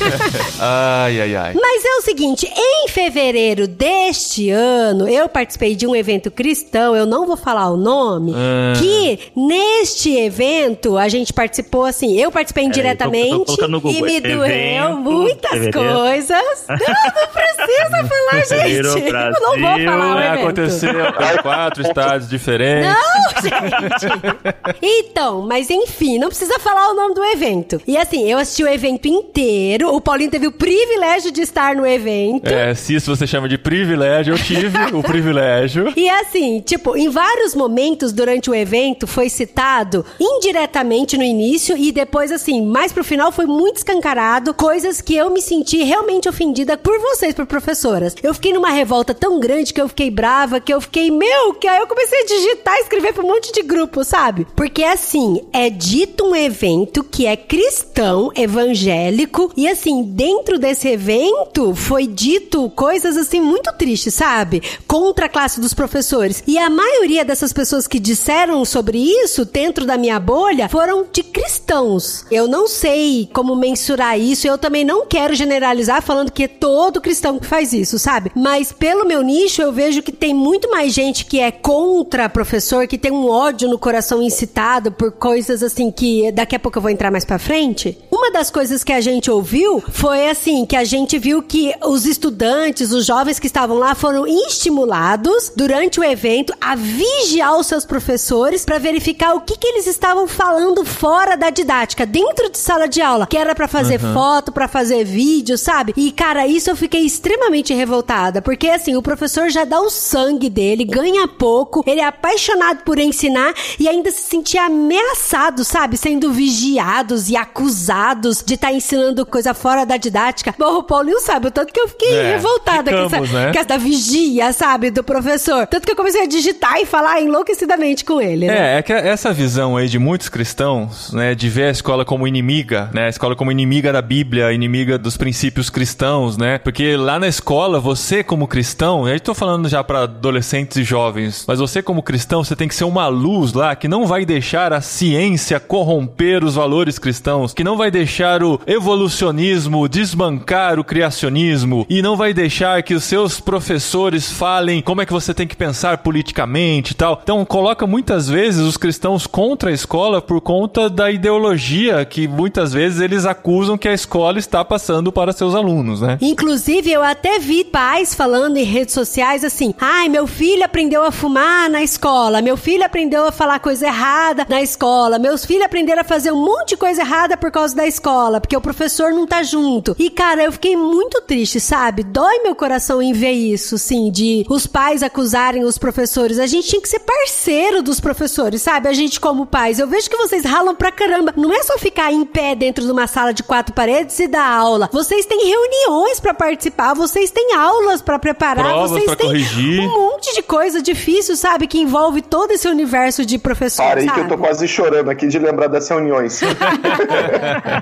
ai, ai, ai. Mas é o seguinte: em fevereiro deste ano, eu participei de um evento cristão, eu não vou falar o nome, ah. que neste evento a gente participou assim, eu participei indiretamente tô, tô e me doeu evento, muitas fevereiro. coisas. Não, não precisa falar, gente. Eu não vou falar o evento. Aconteceu em quatro estados diferentes. Não, gente. Então, mas enfim, não precisa falar o nome do evento. E assim, eu assisti o evento inteiro. O Paulinho teve o privilégio de estar no evento. É, se isso você chama de privilégio, eu tive o privilégio. E assim, tipo, em vários momentos durante o evento foi citado indiretamente no início e depois, assim, mais pro final foi muito escancarado coisas que eu me senti realmente ofendida por vocês, por professoras. Eu fiquei numa revolta tão grande que eu fiquei brava, que eu fiquei, meu, que aí eu comecei a digitar, escrever pra um monte de grupo, sabe? Porque assim, assim, é dito um evento que é cristão, evangélico evangélico. E assim, dentro desse evento foi dito coisas assim muito tristes, sabe? Contra a classe dos professores. E a maioria dessas pessoas que disseram sobre isso dentro da minha bolha foram de cristãos. Eu não sei como mensurar isso, eu também não quero generalizar falando que é todo cristão que faz isso, sabe? Mas pelo meu nicho eu vejo que tem muito mais gente que é contra professor, que tem um ódio no coração incitado por coisas assim que daqui a pouco eu vou entrar mais para frente. Uma das coisas que a gente ouviu foi assim, que a gente viu que os estudantes, os jovens que estavam lá foram estimulados durante o evento a vigiar os seus professores para verificar o que, que eles estavam falando fora da didática, dentro de sala de aula, que era para fazer uhum. foto, para fazer vídeo, sabe? E cara, isso eu fiquei extremamente revoltada, porque assim, o professor já dá o sangue dele, ganha pouco, ele é apaixonado por ensinar e ainda se sentia ameaçado, sabe? Sendo vigiados e acusados de estar tá ensinando coisa fora da didática. Bom, o Paulinho sabe o tanto que eu fiquei é, revoltada ficamos, com, essa, né? com essa vigia, sabe? Do professor. Tanto que eu comecei a digitar e falar enlouquecidamente com ele. Né? É, é que essa visão aí de muitos cristãos, né? De ver a escola como inimiga, né? A escola como inimiga da Bíblia, inimiga dos princípios cristãos, né? Porque lá na escola, você como cristão, eu estou falando já para adolescentes e jovens, mas você como cristão, você tem que ser uma luz lá que não vai deixar a ciência corromper os valores cristãos, que não vai deixar o evolucionismo desbancar o criacionismo e não vai deixar que os seus professores falem como é que você tem que pensar politicamente e tal. Então coloca muitas vezes os cristãos contra a escola por conta da ideologia que muitas vezes eles acusam que a escola está passando para seus alunos, né? Inclusive eu até vi pais falando em redes sociais assim: "Ai, meu filho aprendeu a fumar na escola, meu filho aprendeu a falar coisa errada na escola, meus filhos aprenderam a fazer um monte de coisa errada por causa da escola, porque o professor não tá junto". E cara, eu fiquei muito triste, sabe? Dói meu coração em ver isso, sim, de os pais acusarem os professores. A gente tinha que ser parceiro dos professores, sabe? A gente como pais. Eu vejo que vocês ralam pra caramba. Não é só ficar em pé dentro de uma sala de quatro paredes e dar aula. Vocês têm reuniões para participar, vocês têm aulas para preparar, Provas vocês têm corrigir. um monte de coisa difícil, sabe? Que envolve todo esse universo de professores. Parei sabe? que eu tô quase chorando aqui de lembrar das reuniões.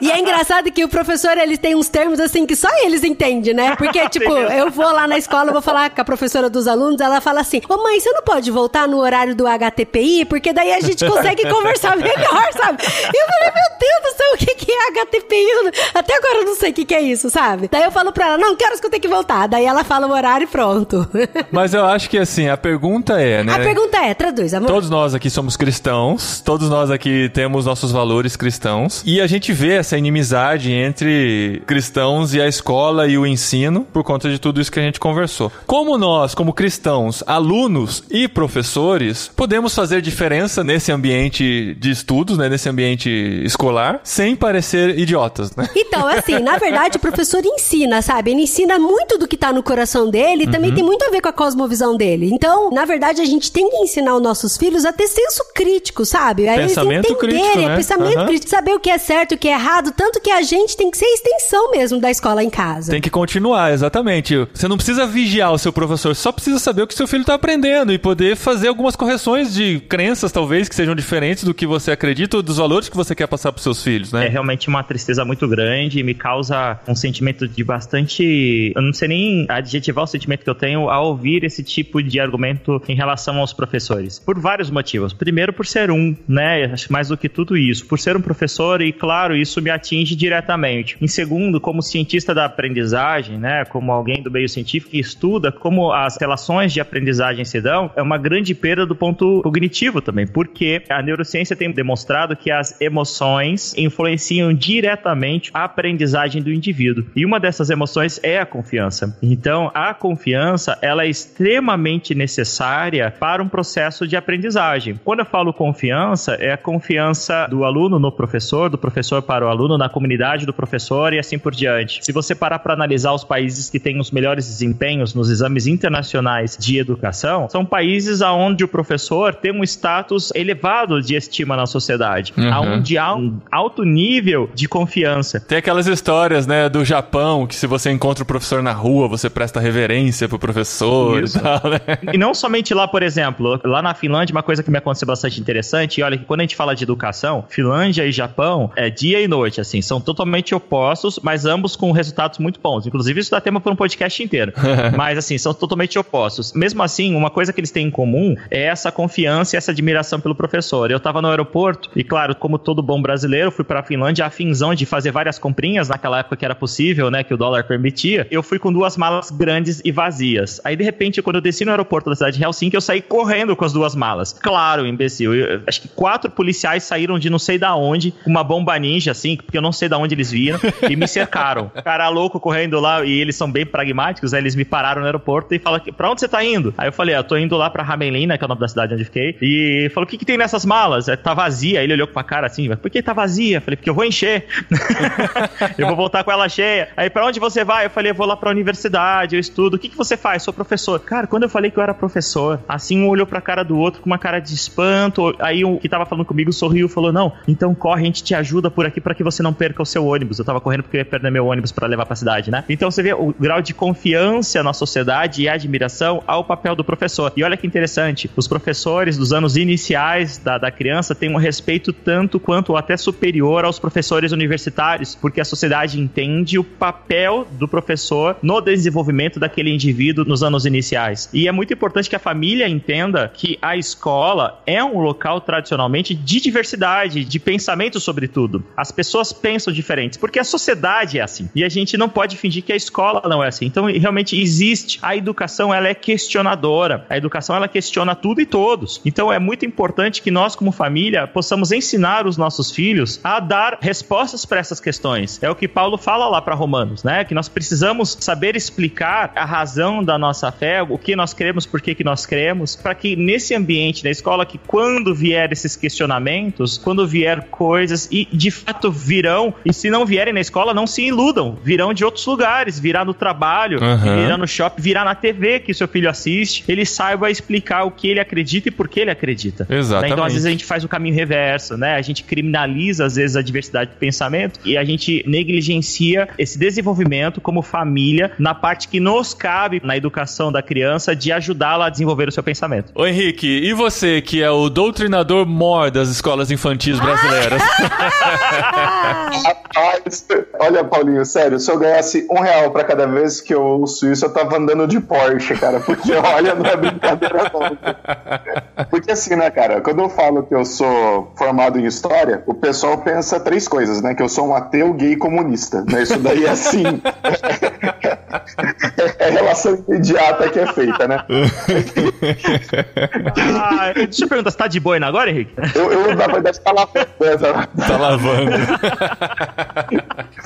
e é engraçado que o professor, ele tem uns termos assim que só eles entendem, né? Porque, tipo, eu vou lá na escola, vou falar com a professora dos alunos, ela fala assim: Ô mãe, você não pode voltar no horário do HTPI? Porque daí a gente consegue conversar melhor, sabe? E eu falei, meu Deus do céu, o que, que é HTPI? Até agora eu não sei o que, que é isso, sabe? Daí eu falo pra ela, não, que horas que eu tenho que voltar? Daí ela fala o horário e pronto. Mas eu acho que assim, a pergunta é, né? A pergunta é, traduz, amor. Todos nós aqui somos cristãos, todos nós aqui temos nossos valores cristãos, e a gente vê essa inimizade entre cristãos e a escola e o ensino por conta de tudo isso que a gente conversou. Como nós, como cristãos, alunos e professores, podemos fazer diferença nesse ambiente de estudos, né, nesse ambiente escolar, sem parecer idiotas, né? Então, assim, na verdade, o professor ensina, sabe? Ele ensina muito do que tá no coração dele e uhum. também tem muito a ver com a cosmovisão dele. Então, na verdade, a gente tem que ensinar os nossos filhos a ter senso crítico, sabe? A pensamento eles crítico, né? pensamento uhum. crítico, saber o que é certo, o que é errado, tanto que a gente tem que ser extensão mesmo da escola em casa. Tem que continuar, exatamente. Você não precisa vigiar o seu professor, só precisa saber o que seu filho está aprendendo e poder fazer algumas correções de crenças, talvez, que sejam diferentes do que você acredita ou dos valores que você quer passar para seus filhos, né? É realmente uma tristeza muito grande e me causa um sentimento de bastante. Eu não sei nem adjetivar o sentimento que eu tenho ao ouvir esse tipo de argumento em relação aos professores. Por vários motivos. Primeiro, por ser um, né? Acho mais do que tudo isso. Por ser um professor e, claro, isso me atinge diretamente. Em segundo, como cientista da aprendizagem, né? Como alguém do meio científico que estuda como as relações de aprendizagem se dão, é uma grande perda do ponto cognitivo também, porque a neurociência tem demonstrado que as emoções influenciam diretamente a aprendizagem do indivíduo. E uma dessas emoções é a confiança. Então, a confiança, ela é extremamente necessária para um processo de aprendizagem. Quando eu falo confiança, é a confiança do aluno no professor, do professor para o aluno, na comunidade do professor e assim por diante. Se você parar para analisar os países que têm os melhores desempenhos nos exames internacionais de educação, são países onde o professor tem um status elevado de estima na sociedade, uhum. onde há um alto nível de confiança. Tem aquelas histórias, né, do Japão, que se você encontra o professor na rua, você presta reverência pro professor Isso. legal, né? E não somente lá, por exemplo, lá na Finlândia, uma coisa que me aconteceu bastante interessante, e olha que quando a gente fala de educação, Finlândia e Japão é dia e noite, assim, são totalmente opostos, mas ambos com resultados muito bons. Inclusive, isso dá tema para um podcast inteiro. mas, assim, são totalmente opostos. Mesmo assim, uma coisa que eles têm em comum é essa confiança e essa admiração pelo professor. Eu estava no aeroporto e, claro, como todo bom brasileiro, fui para a Finlândia, a finzão de fazer várias comprinhas naquela época que era possível, né, que o dólar permitia. Eu fui com duas malas grandes e vazias. Aí, de repente, quando eu desci no aeroporto da cidade de Helsinki, eu saí correndo com as duas malas. Claro, imbecil. Eu, acho que quatro policiais saíram de não sei da onde, com uma bomba ninja, assim, porque eu não sei da onde eles viram, e me cercaram. Cara louco correndo lá, e eles são bem pragmáticos, aí eles me pararam no aeroporto e falaram: pra onde você tá indo? Aí eu falei: ah, eu tô indo lá pra Ramelina, que é o nome da cidade onde fiquei, e falou: o que, que tem nessas malas? É, tá vazia. Aí ele olhou com a cara assim: por que tá vazia? Eu falei: porque eu vou encher. eu vou voltar com ela cheia. Aí pra onde você vai? Eu falei: eu vou lá pra universidade, eu estudo. O que, que você faz? Sou professor. Cara, quando eu falei que eu era professor, assim um olhou pra cara do outro com uma cara de espanto. Aí o que tava falando comigo sorriu e falou: Não, então corre, a gente te ajuda por aqui para que você não perca o seu ônibus. Eu tava correndo porque eu ia perder meu ônibus para levar pra cidade, né? Então você vê o grau de confiança na sociedade e admiração ao papel do professor. E olha que interessante, os professores dos anos iniciais da, da criança têm um respeito tanto quanto ou até superior aos professores universitários, porque a sociedade entende o papel do professor no desenvolvimento daquele indivíduo nos anos iniciais. E é muito importante que a família entenda que a escola é um local tradicionalmente de diversidade, de pensamento sobre tudo. As pessoas pensam diferentes, porque a sociedade é assim. E a gente não pode fingir que a escola não é assim. Então, realmente existe. A educação, ela é questionadora. A educação, ela questiona tudo e todos. Então, é muito importante que nós, como família, possamos ensinar os nossos filhos a dar respostas para essas questões. É o que Paulo fala lá para Romanos, né? Que nós precisamos saber explicar a razão da nossa fé, o que nós cremos, por que, que nós cremos, para que nesse ambiente da escola, que quando vier esses questionamentos, quando vier coisas, e de fato virão, e se não vierem na escola, não se iludam, virão de outros lugares, virá no trabalho, uhum. virá no shopping, virá na TV que seu filho assiste, ele saiba explicar o que ele acredita e por que ele acredita. Exatamente. Né? Então, às vezes, a gente faz o caminho reverso, né? A gente criminaliza, às vezes, a diversidade de pensamento e a gente negligencia esse desenvolvimento como família na parte que nos cabe na educação da criança de ajudá-la a desenvolver o seu pensamento. Ô Henrique, e você que é o doutrinador mor das escolas infantis brasileiras? olha, Paulinho, sério, se eu ganhasse um real pra cada vez que eu ouço isso, eu tava andando de Porsche, cara, porque olha, não é brincadeira não. Porque assim, né, cara, quando eu falo que eu sou formado em História, o pessoal pensa três coisas, né, que eu sou um ateu, gay comunista, né, isso daí é assim, é a relação imediata que é feita, né. ah, deixa eu perguntar, você tá de boina agora, Henrique? Eu, eu na verdade, tá lavando. Né, tá lavando.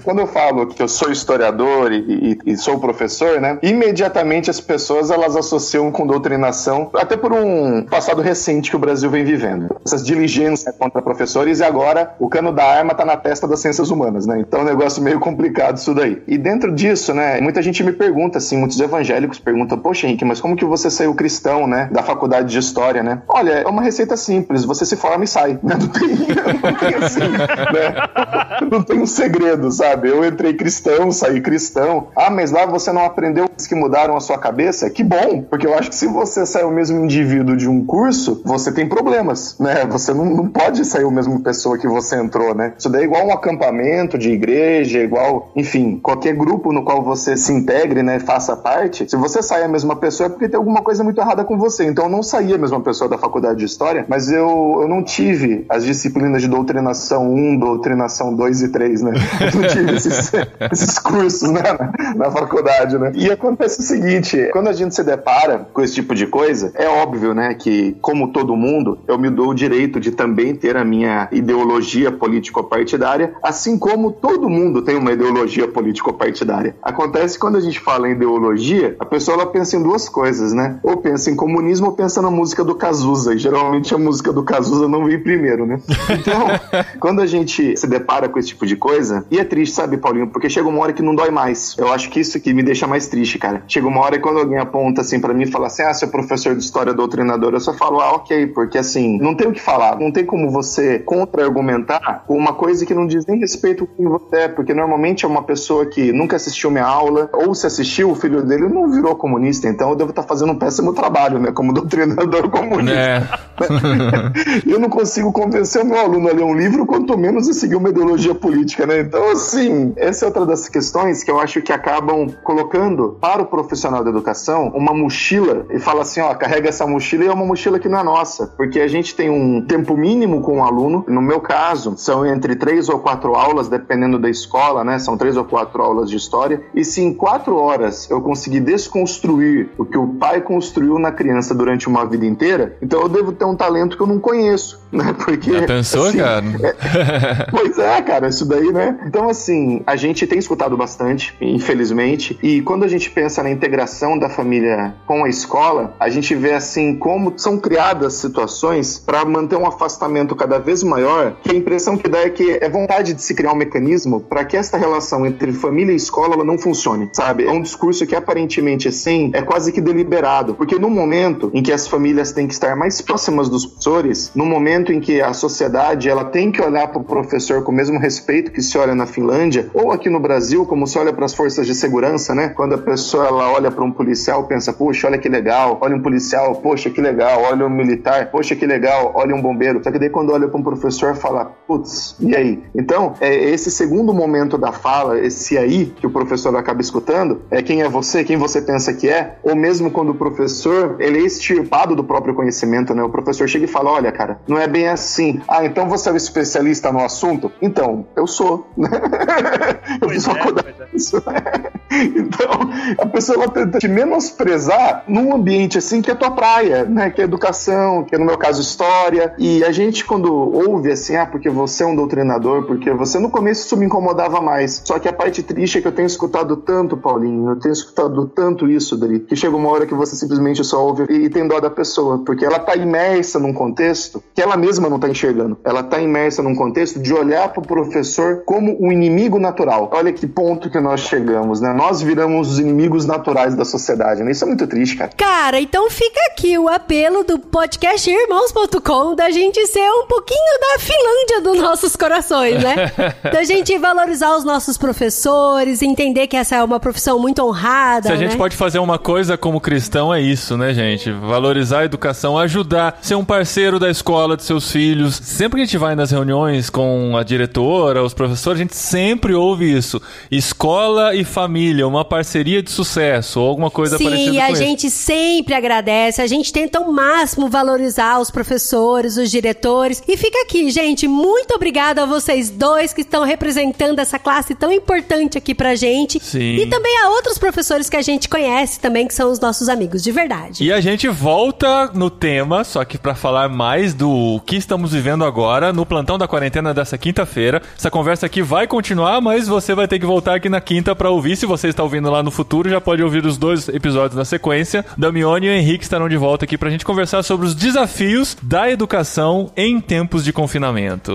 Quando eu falo que eu sou historiador e, e, e, sou professor, né? Imediatamente as pessoas elas associam com doutrinação, até por um passado recente que o Brasil vem vivendo. Essas diligências contra professores e agora o cano da arma tá na testa das ciências humanas, né? Então é um negócio meio complicado isso daí. E dentro disso, né? Muita gente me pergunta, assim, muitos evangélicos perguntam, poxa, Henrique, mas como que você saiu cristão, né? Da faculdade de história, né? Olha, é uma receita simples. Você se forma e sai, né? Não tem, não tem assim, né? Não tem um segredo, sabe? Eu entrei cristão, saí cristão. Ah, mas lá você não aprendeu que mudaram a sua cabeça? Que bom, porque eu acho que se você sai o mesmo indivíduo de um curso, você tem problemas, né? Você não, não pode sair a mesma pessoa que você entrou, né? Isso daí é igual um acampamento de igreja, igual, enfim, qualquer grupo no qual você se integre, né, faça parte. Se você sai a mesma pessoa é porque tem alguma coisa muito errada com você. Então eu não saí a mesma pessoa da faculdade de história, mas eu, eu não tive as disciplinas de doutrinação 1, doutrinação 2 e 3, né? Eu não tive esses, esses cursos, né, na, na faculdade, né? E acontece o seguinte, quando a gente se depara com esse tipo de coisa, é óbvio, né, que como todo mundo, eu me dou o direito de também ter a minha ideologia político-partidária, assim como todo mundo tem uma ideologia político-partidária. Acontece quando a gente fala em ideologia, a pessoa ela pensa em duas coisas, né? Ou pensa em comunismo ou pensa na música do Cazuza, e geralmente a música do Cazuza não vem primeiro, né? Então, quando a gente se depara com esse tipo de coisa, e é triste, sabe, Paulinho? Porque chega uma hora que não dói mais. Eu acho que isso que me deixa mais triste, cara. Chega uma hora e quando alguém aponta assim para mim e fala assim: ah, seu professor de história doutrinador, eu só falo, ah, ok, porque assim, não tem o que falar, não tem como você contra-argumentar com uma coisa que não diz nem respeito com quem você é, porque normalmente é uma pessoa que nunca assistiu minha aula, ou se assistiu, o filho dele não virou comunista, então eu devo estar tá fazendo um péssimo trabalho, né, como doutrinador comunista. É. eu não consigo convencer o meu aluno a ler um livro, quanto menos a seguir uma ideologia política, né? Então, assim, essa é outra das questões que eu acho que acabam colocando para o profissional da educação uma mochila e fala assim, ó, carrega essa mochila e é uma mochila que não é nossa, porque a gente tem um tempo mínimo com o aluno, no meu caso, são entre três ou quatro aulas, dependendo da escola, né? São três ou quatro aulas de história, e se em quatro horas eu conseguir desconstruir o que o pai construiu na criança durante uma vida inteira, então eu devo ter um talento que eu não conheço, né? Porque. Já pensou, assim, cara? É... pois é, cara, isso daí, né? Então, assim, a gente tem escutado bastante, infelizmente, e quando a gente pensa na integração da família com a escola, a gente vê, assim, como são criadas situações para manter um afastamento cada vez maior, que a impressão que dá é que é vontade de se criar um mecanismo para que essa relação entre família e escola ela não funcione, sabe? É um discurso que aparentemente, assim, é quase que deliberado, porque no momento em que as famílias têm que estar mais próximas dos professores, no momento em que a sociedade ela tem que olhar para o professor com o mesmo respeito que se olha na Finlândia, ou aqui no Brasil, como se olha para as forças de segurança, né? Quando a pessoa ela olha para um policial, pensa, puxa, olha que legal, olha um policial, poxa, que legal, olha um militar, poxa, que legal, olha um bombeiro. Só que daí quando olha para um professor, fala, putz, e aí? Então, é esse segundo momento da fala, esse aí que o professor acaba escutando, é quem é você, quem você pensa que é, ou mesmo quando o professor, ele é extirpado do próprio conhecimento, né? O professor chega e fala, olha, cara, não é bem assim. Ah, então você é o especialista no assunto? Então, eu sou. eu fiz faculdade. É, é. então, a pessoa ela tenta te menosprezar num ambiente assim que é tua praia, né? Que é educação, que é no meu caso história. E a gente, quando ouve assim, ah, porque você é um doutrinador, porque você no começo isso me incomodava mais. Só que a parte triste é que eu tenho escutado tanto, Paulinho, eu tenho escutado tanto isso, Dali, que chega uma hora que você simplesmente só ouve e tem dó da pessoa, porque ela tá imersa num contexto que ela mesma não tá enxergando. Ela tá imersa num contexto de olhar pro professor como um inimigo natural. Olha que ponto que nós chegamos, né? Nós viramos os inimigos naturais da sociedade, né? Isso é muito triste, cara. Cara, então fica aqui o apelo do podcast irmãos.com da gente ser um pouquinho da Finlândia dos nossos corações, né? da gente valorizar os nossos professores, entender que essa é uma profissão muito honrada. Se a gente né? pode fazer uma coisa como cristão, é isso, né, gente? Valorizar a educação, ajudar, ser um parceiro da escola de seus filhos. Sempre que a gente vai nas reuniões com a diretora, os professores, a gente sempre ouve isso. Escola e família, uma parceria de sucesso, ou alguma coisa Sim, parecida Sim, a gente isso. sempre agradece, a gente tenta ao máximo valorizar os professores, os diretores. E fica aqui, gente, muito obrigada a vocês dois que estão representando essa classe tão importante aqui pra gente. Sim. E também a outros professores que a gente conhece também, que são os nossos amigos de verdade. E a gente volta no tema, só que para falar mais do que estamos vivendo agora no plantão da quarentena dessa quinta-feira. Essa conversa aqui vai continuar, mas você vai ter que voltar aqui na quinta para ouvir. Se você está ouvindo lá no futuro, já pode ouvir os dois episódios na sequência. Damione e o Henrique estarão de volta aqui pra gente conversar sobre os desafios da educação em tempos de confinamento.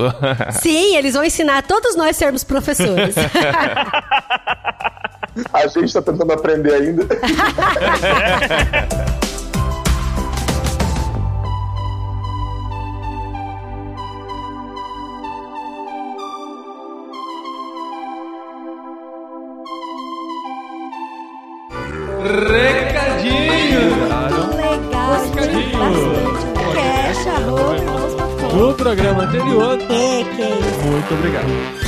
Sim, eles vão ensinar todos nós sermos professores. A gente está tentando aprender ainda. Recadinhos! Legal, Recadinhos! Cash, arroba, No programa anterior. É, que é isso. Muito obrigado.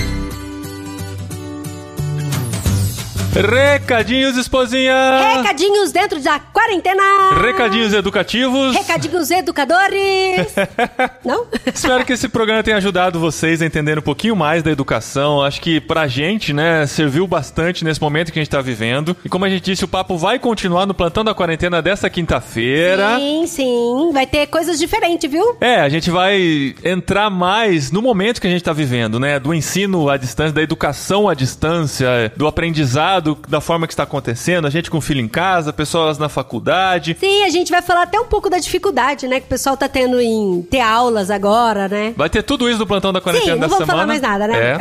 Recadinhos, esposinha! Recadinhos dentro da quarentena! Recadinhos educativos! Recadinhos educadores! Não? Espero que esse programa tenha ajudado vocês a entender um pouquinho mais da educação. Acho que pra gente, né, serviu bastante nesse momento que a gente tá vivendo. E como a gente disse, o papo vai continuar no plantão da quarentena dessa quinta-feira. Sim, sim. Vai ter coisas diferentes, viu? É, a gente vai entrar mais no momento que a gente tá vivendo, né? Do ensino à distância, da educação à distância, do aprendizado da forma que está acontecendo, a gente com filho em casa, pessoas na faculdade. Sim, a gente vai falar até um pouco da dificuldade, né? Que o pessoal tá tendo em ter aulas agora, né? Vai ter tudo isso do plantão da quarentena Sim, não da semana. falar mais nada, né? É.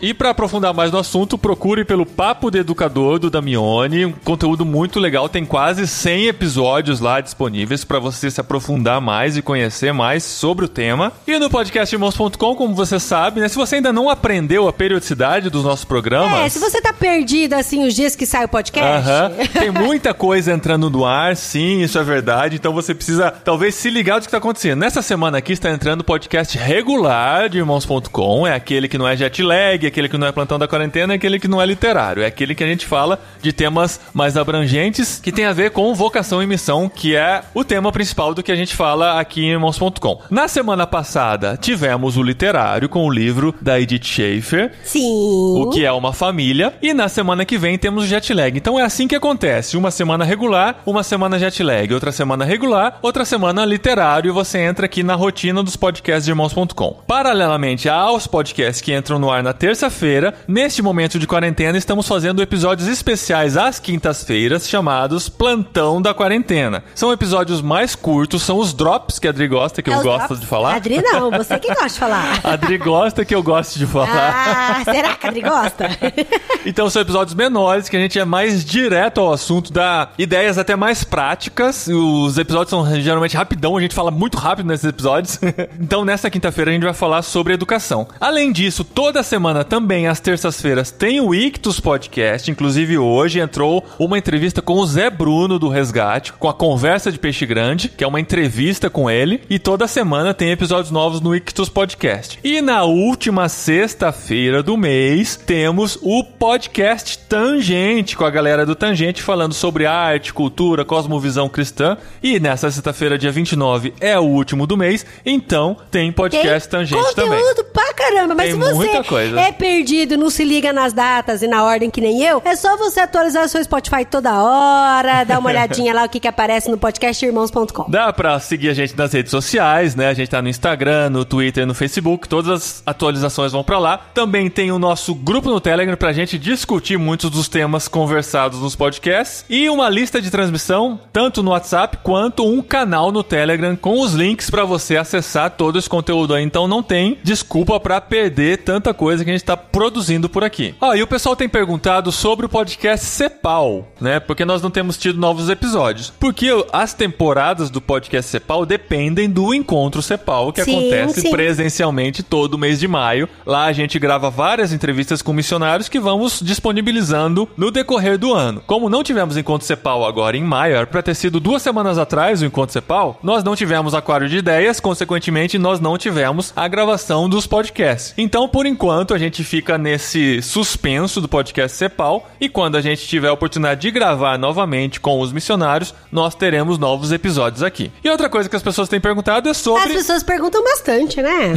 E pra aprofundar mais no assunto, procure pelo Papo de Educador do Damione, um conteúdo muito legal, tem quase 100 episódios lá disponíveis pra você se aprofundar mais e conhecer mais sobre o tema. E no podcastirmãos.com, como você sabe, né, se você ainda não aprendeu a periodicidade dos nossos programas, É, se você tá perdido, assim, os dias que sai o podcast... Aham. Tem muita coisa entrando no ar, sim, isso é verdade. Então você precisa, talvez, se ligar do que está acontecendo. Nessa semana aqui está entrando o podcast regular de irmãos.com. É aquele que não é jet lag, é aquele que não é plantão da quarentena, é aquele que não é literário. É aquele que a gente fala de temas mais abrangentes que tem a ver com vocação e missão, que é o tema principal do que a gente fala aqui em irmãos.com. Na semana passada, tivemos o literário com o livro da Edith Schaefer. Sim. O que é uma família. E na semana que vem temos jet lag. Então é assim que acontece. Uma semana regular, uma semana jet lag. Outra semana regular, outra semana literário. E você entra aqui na rotina dos podcasts de irmãos.com. Paralelamente aos podcasts que entram no ar na terça-feira, neste momento de quarentena, estamos fazendo episódios especiais às quintas-feiras, chamados Plantão da Quarentena. São episódios mais curtos, são os drops que a Adri gosta, que É eu os gosto drops. de falar. Adri não, você que gosta de falar. A Adri gosta que eu gosto de falar. Ah, será que a Adri gosta? Então são episódios menores que a gente é mais direto ao assunto, dá ideias até mais práticas. Os episódios são geralmente rapidão, a gente fala muito rápido nesses episódios. então nessa quinta-feira a gente vai falar sobre educação. Além disso, toda semana também às terças-feiras tem o Ictus Podcast, inclusive hoje entrou uma entrevista com o Zé Bruno do Resgate, com a Conversa de Peixe Grande, que é uma entrevista com ele, e toda semana tem episódios novos no Ictus Podcast. E na última sexta-feira do mês temos o podcast Tangente com a galera do Tangente falando sobre arte, cultura, cosmovisão cristã. E nessa sexta-feira, dia 29, é o último do mês, então tem podcast Tem Tangente conteúdo também. pra caramba, mas Tem se você é perdido, não se liga nas datas e na ordem que nem eu, é só você atualizar seu Spotify toda hora, dar uma olhadinha lá o que, que aparece no podcastirmãos.com. Dá pra seguir a gente nas redes sociais, né? A gente tá no Instagram, no Twitter, no Facebook, todas as atualizações vão pra lá. Também tem o nosso grupo no Telegram pra gente discutir muitos dos temas conversados nos podcasts e uma lista de transmissão tanto no WhatsApp quanto um canal no Telegram com os links pra você acessar todo esse conteúdo aí. Então não tem desculpa pra perder tanta coisa que a gente tá produzindo por aqui. Ó, e o pessoal tem perguntado sobre o podcast Cepal, né? Porque nós não temos tido novos episódios. Porque as temporadas do podcast Cepal dependem do encontro Cepal que Sim, acontece sim. presencialmente todo mês de maio. Lá a gente grava várias entrevistas com missionários que vamos disponibilizando no decorrer do ano. Como não tivemos encontro Cepal agora em maio, era pra ter sido duas semanas atrás o encontro Cepal, nós não tivemos aquário de ideias, consequentemente nós não tivemos a gravação dos podcasts. Então, por enquanto, a gente fica nesse suspenso do podcast Cepal e quando a gente tiver a oportunidade de gravar novamente com os missionários, nós teremos novos episódios aqui. E outra coisa que as pessoas têm perguntado é As sobre pessoas perguntam bastante, né?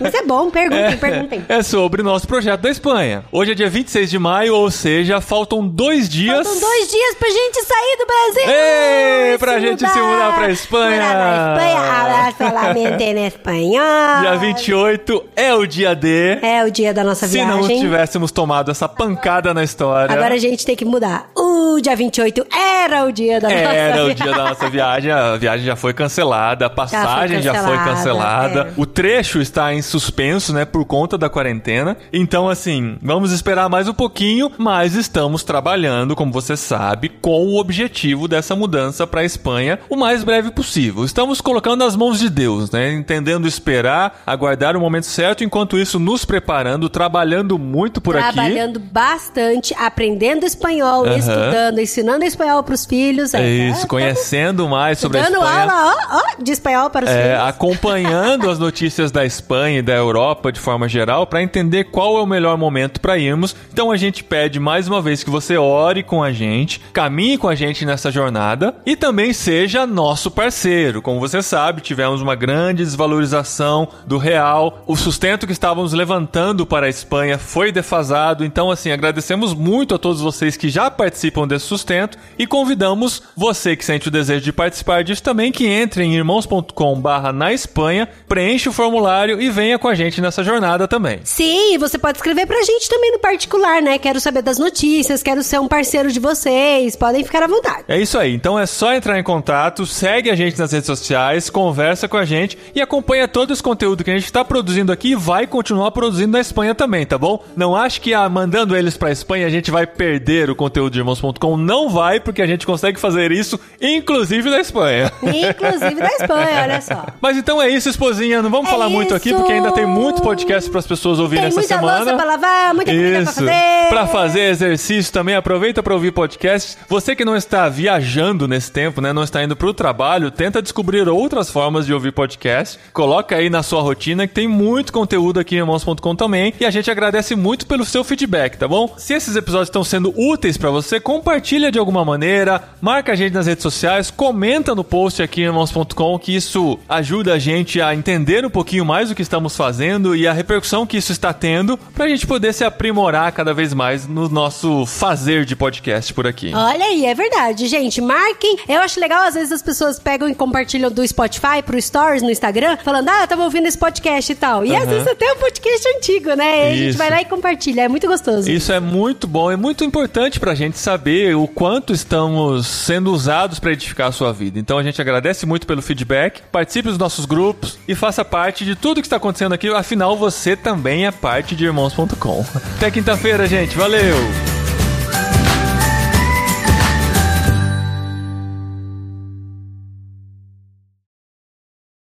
Mas é bom, perguntem, perguntem. é sobre o nosso projeto da Espanha. Hoje é dia 26 de maio, ou seja, faltam dois dias. Faltam dois dias pra gente sair do Brasil! Ei, pra gente se mudar pra Espanha. Morar na Espanha, hablar solamente em espanhol. Dia 28 é o dia D. É o dia da nossa Se não viagem. tivéssemos tomado essa pancada na história. Agora a gente tem que mudar. O dia 28 era o dia da nossa Era o dia da nossa viagem, a viagem já foi cancelada, a passagem já foi cancelada, cancelada. é. O trecho está em suspenso, né, por conta da quarentena. Então, assim, vamos esperar mais um pouquinho, mas estamos trabalhando, como você sabe, com o objetivo dessa mudança para a Espanha o mais breve possível. Estamos colocando nas mãos de Deus, né, entendendo esperar, aguardar o momento certo, enquanto isso nos preparando, trabalhando muito por aqui. Trabalhando bastante, aprendendo espanhol, Aham. estudando, ensinando espanhol pros filhos. É isso, conhecendo mais sobre a Dando Espanha. aula, ó, ó, de espanhol para os É, filhos. acompanhando as notícias da Espanha e da Europa de forma geral para entender qual é o melhor momento para irmos. Então a gente pede mais uma vez que você ore com a gente, caminhe com a gente nessa jornada e também seja nosso parceiro. Como você sabe, tivemos uma grande desvalorização do real. O sustento que estávamos levantando para a Espanha foi defasado. Então, assim, agradecemos muito a todos vocês que já participam desse sustento e convidamos você que sente o desejo de participar disso também que entre em irmãos.com/barra na Espanha, preencha o formulário e venha com a gente nessa jornada também. Sim, você pode escrever pra gente também no particular, né? Quero saber das notícias, quero ser um parceiro de vocês. Podem ficar à vontade. É isso aí. Então é só entrar em contato, segue a gente nas redes sociais, conversa com a gente e acompanha todo esse conteúdo que a gente está produzindo aqui e vai continuar produzindo na Espanha também, tá bom? Não acho que ah, mandando eles pra Espanha a gente vai perder o conteúdo de irmãos.com. Não vai, porque a gente consegue fazer isso, inclusive na Espanha. Inclusive da Espanha, olha só. Mas então é isso, esposinha. Não vamos É falar muito aqui, isso. porque ainda tem muito podcast para as pessoas ouvirem Tem essa muita semana. louça pra lavar, muita comida Isso. fazer. Pra fazer exercício também, aproveita para ouvir podcast. Você que não está viajando nesse tempo, né, não está indo pro trabalho, tenta descobrir outras formas de ouvir podcast. Coloca aí na sua rotina que tem muito conteúdo aqui em irmãos.com também. E a gente agradece muito pelo seu feedback, tá bom? Se esses episódios estão sendo úteis para você, compartilha de alguma maneira, marca a gente nas redes sociais, comenta no post aqui em irmãos.com que isso ajuda a gente a entender um pouquinho mais o que estamos fazendo e a repercussão que isso está tendo pra gente poder se aprimorar cada vez mais no nosso fazer de podcast por aqui. Olha aí, é verdade, gente. Marquem. Eu acho legal, às vezes as pessoas pegam e compartilham do Spotify pro Stories no Instagram, falando, ah, eu tava ouvindo esse podcast e tal. E às Aham. vezes até um podcast antigo, né? E a gente Isso. vai lá e compartilha. É muito gostoso. Isso é muito bom, é muito importante pra gente saber o quanto estamos sendo usados pra edificar a sua vida. Então a gente agradece muito pelo feedback, participe dos nossos grupos e faça parte de tudo que está acontecendo aqui. Afinal, você também é parte de irmãos.com. Até quinta-feira, gente. Valeu!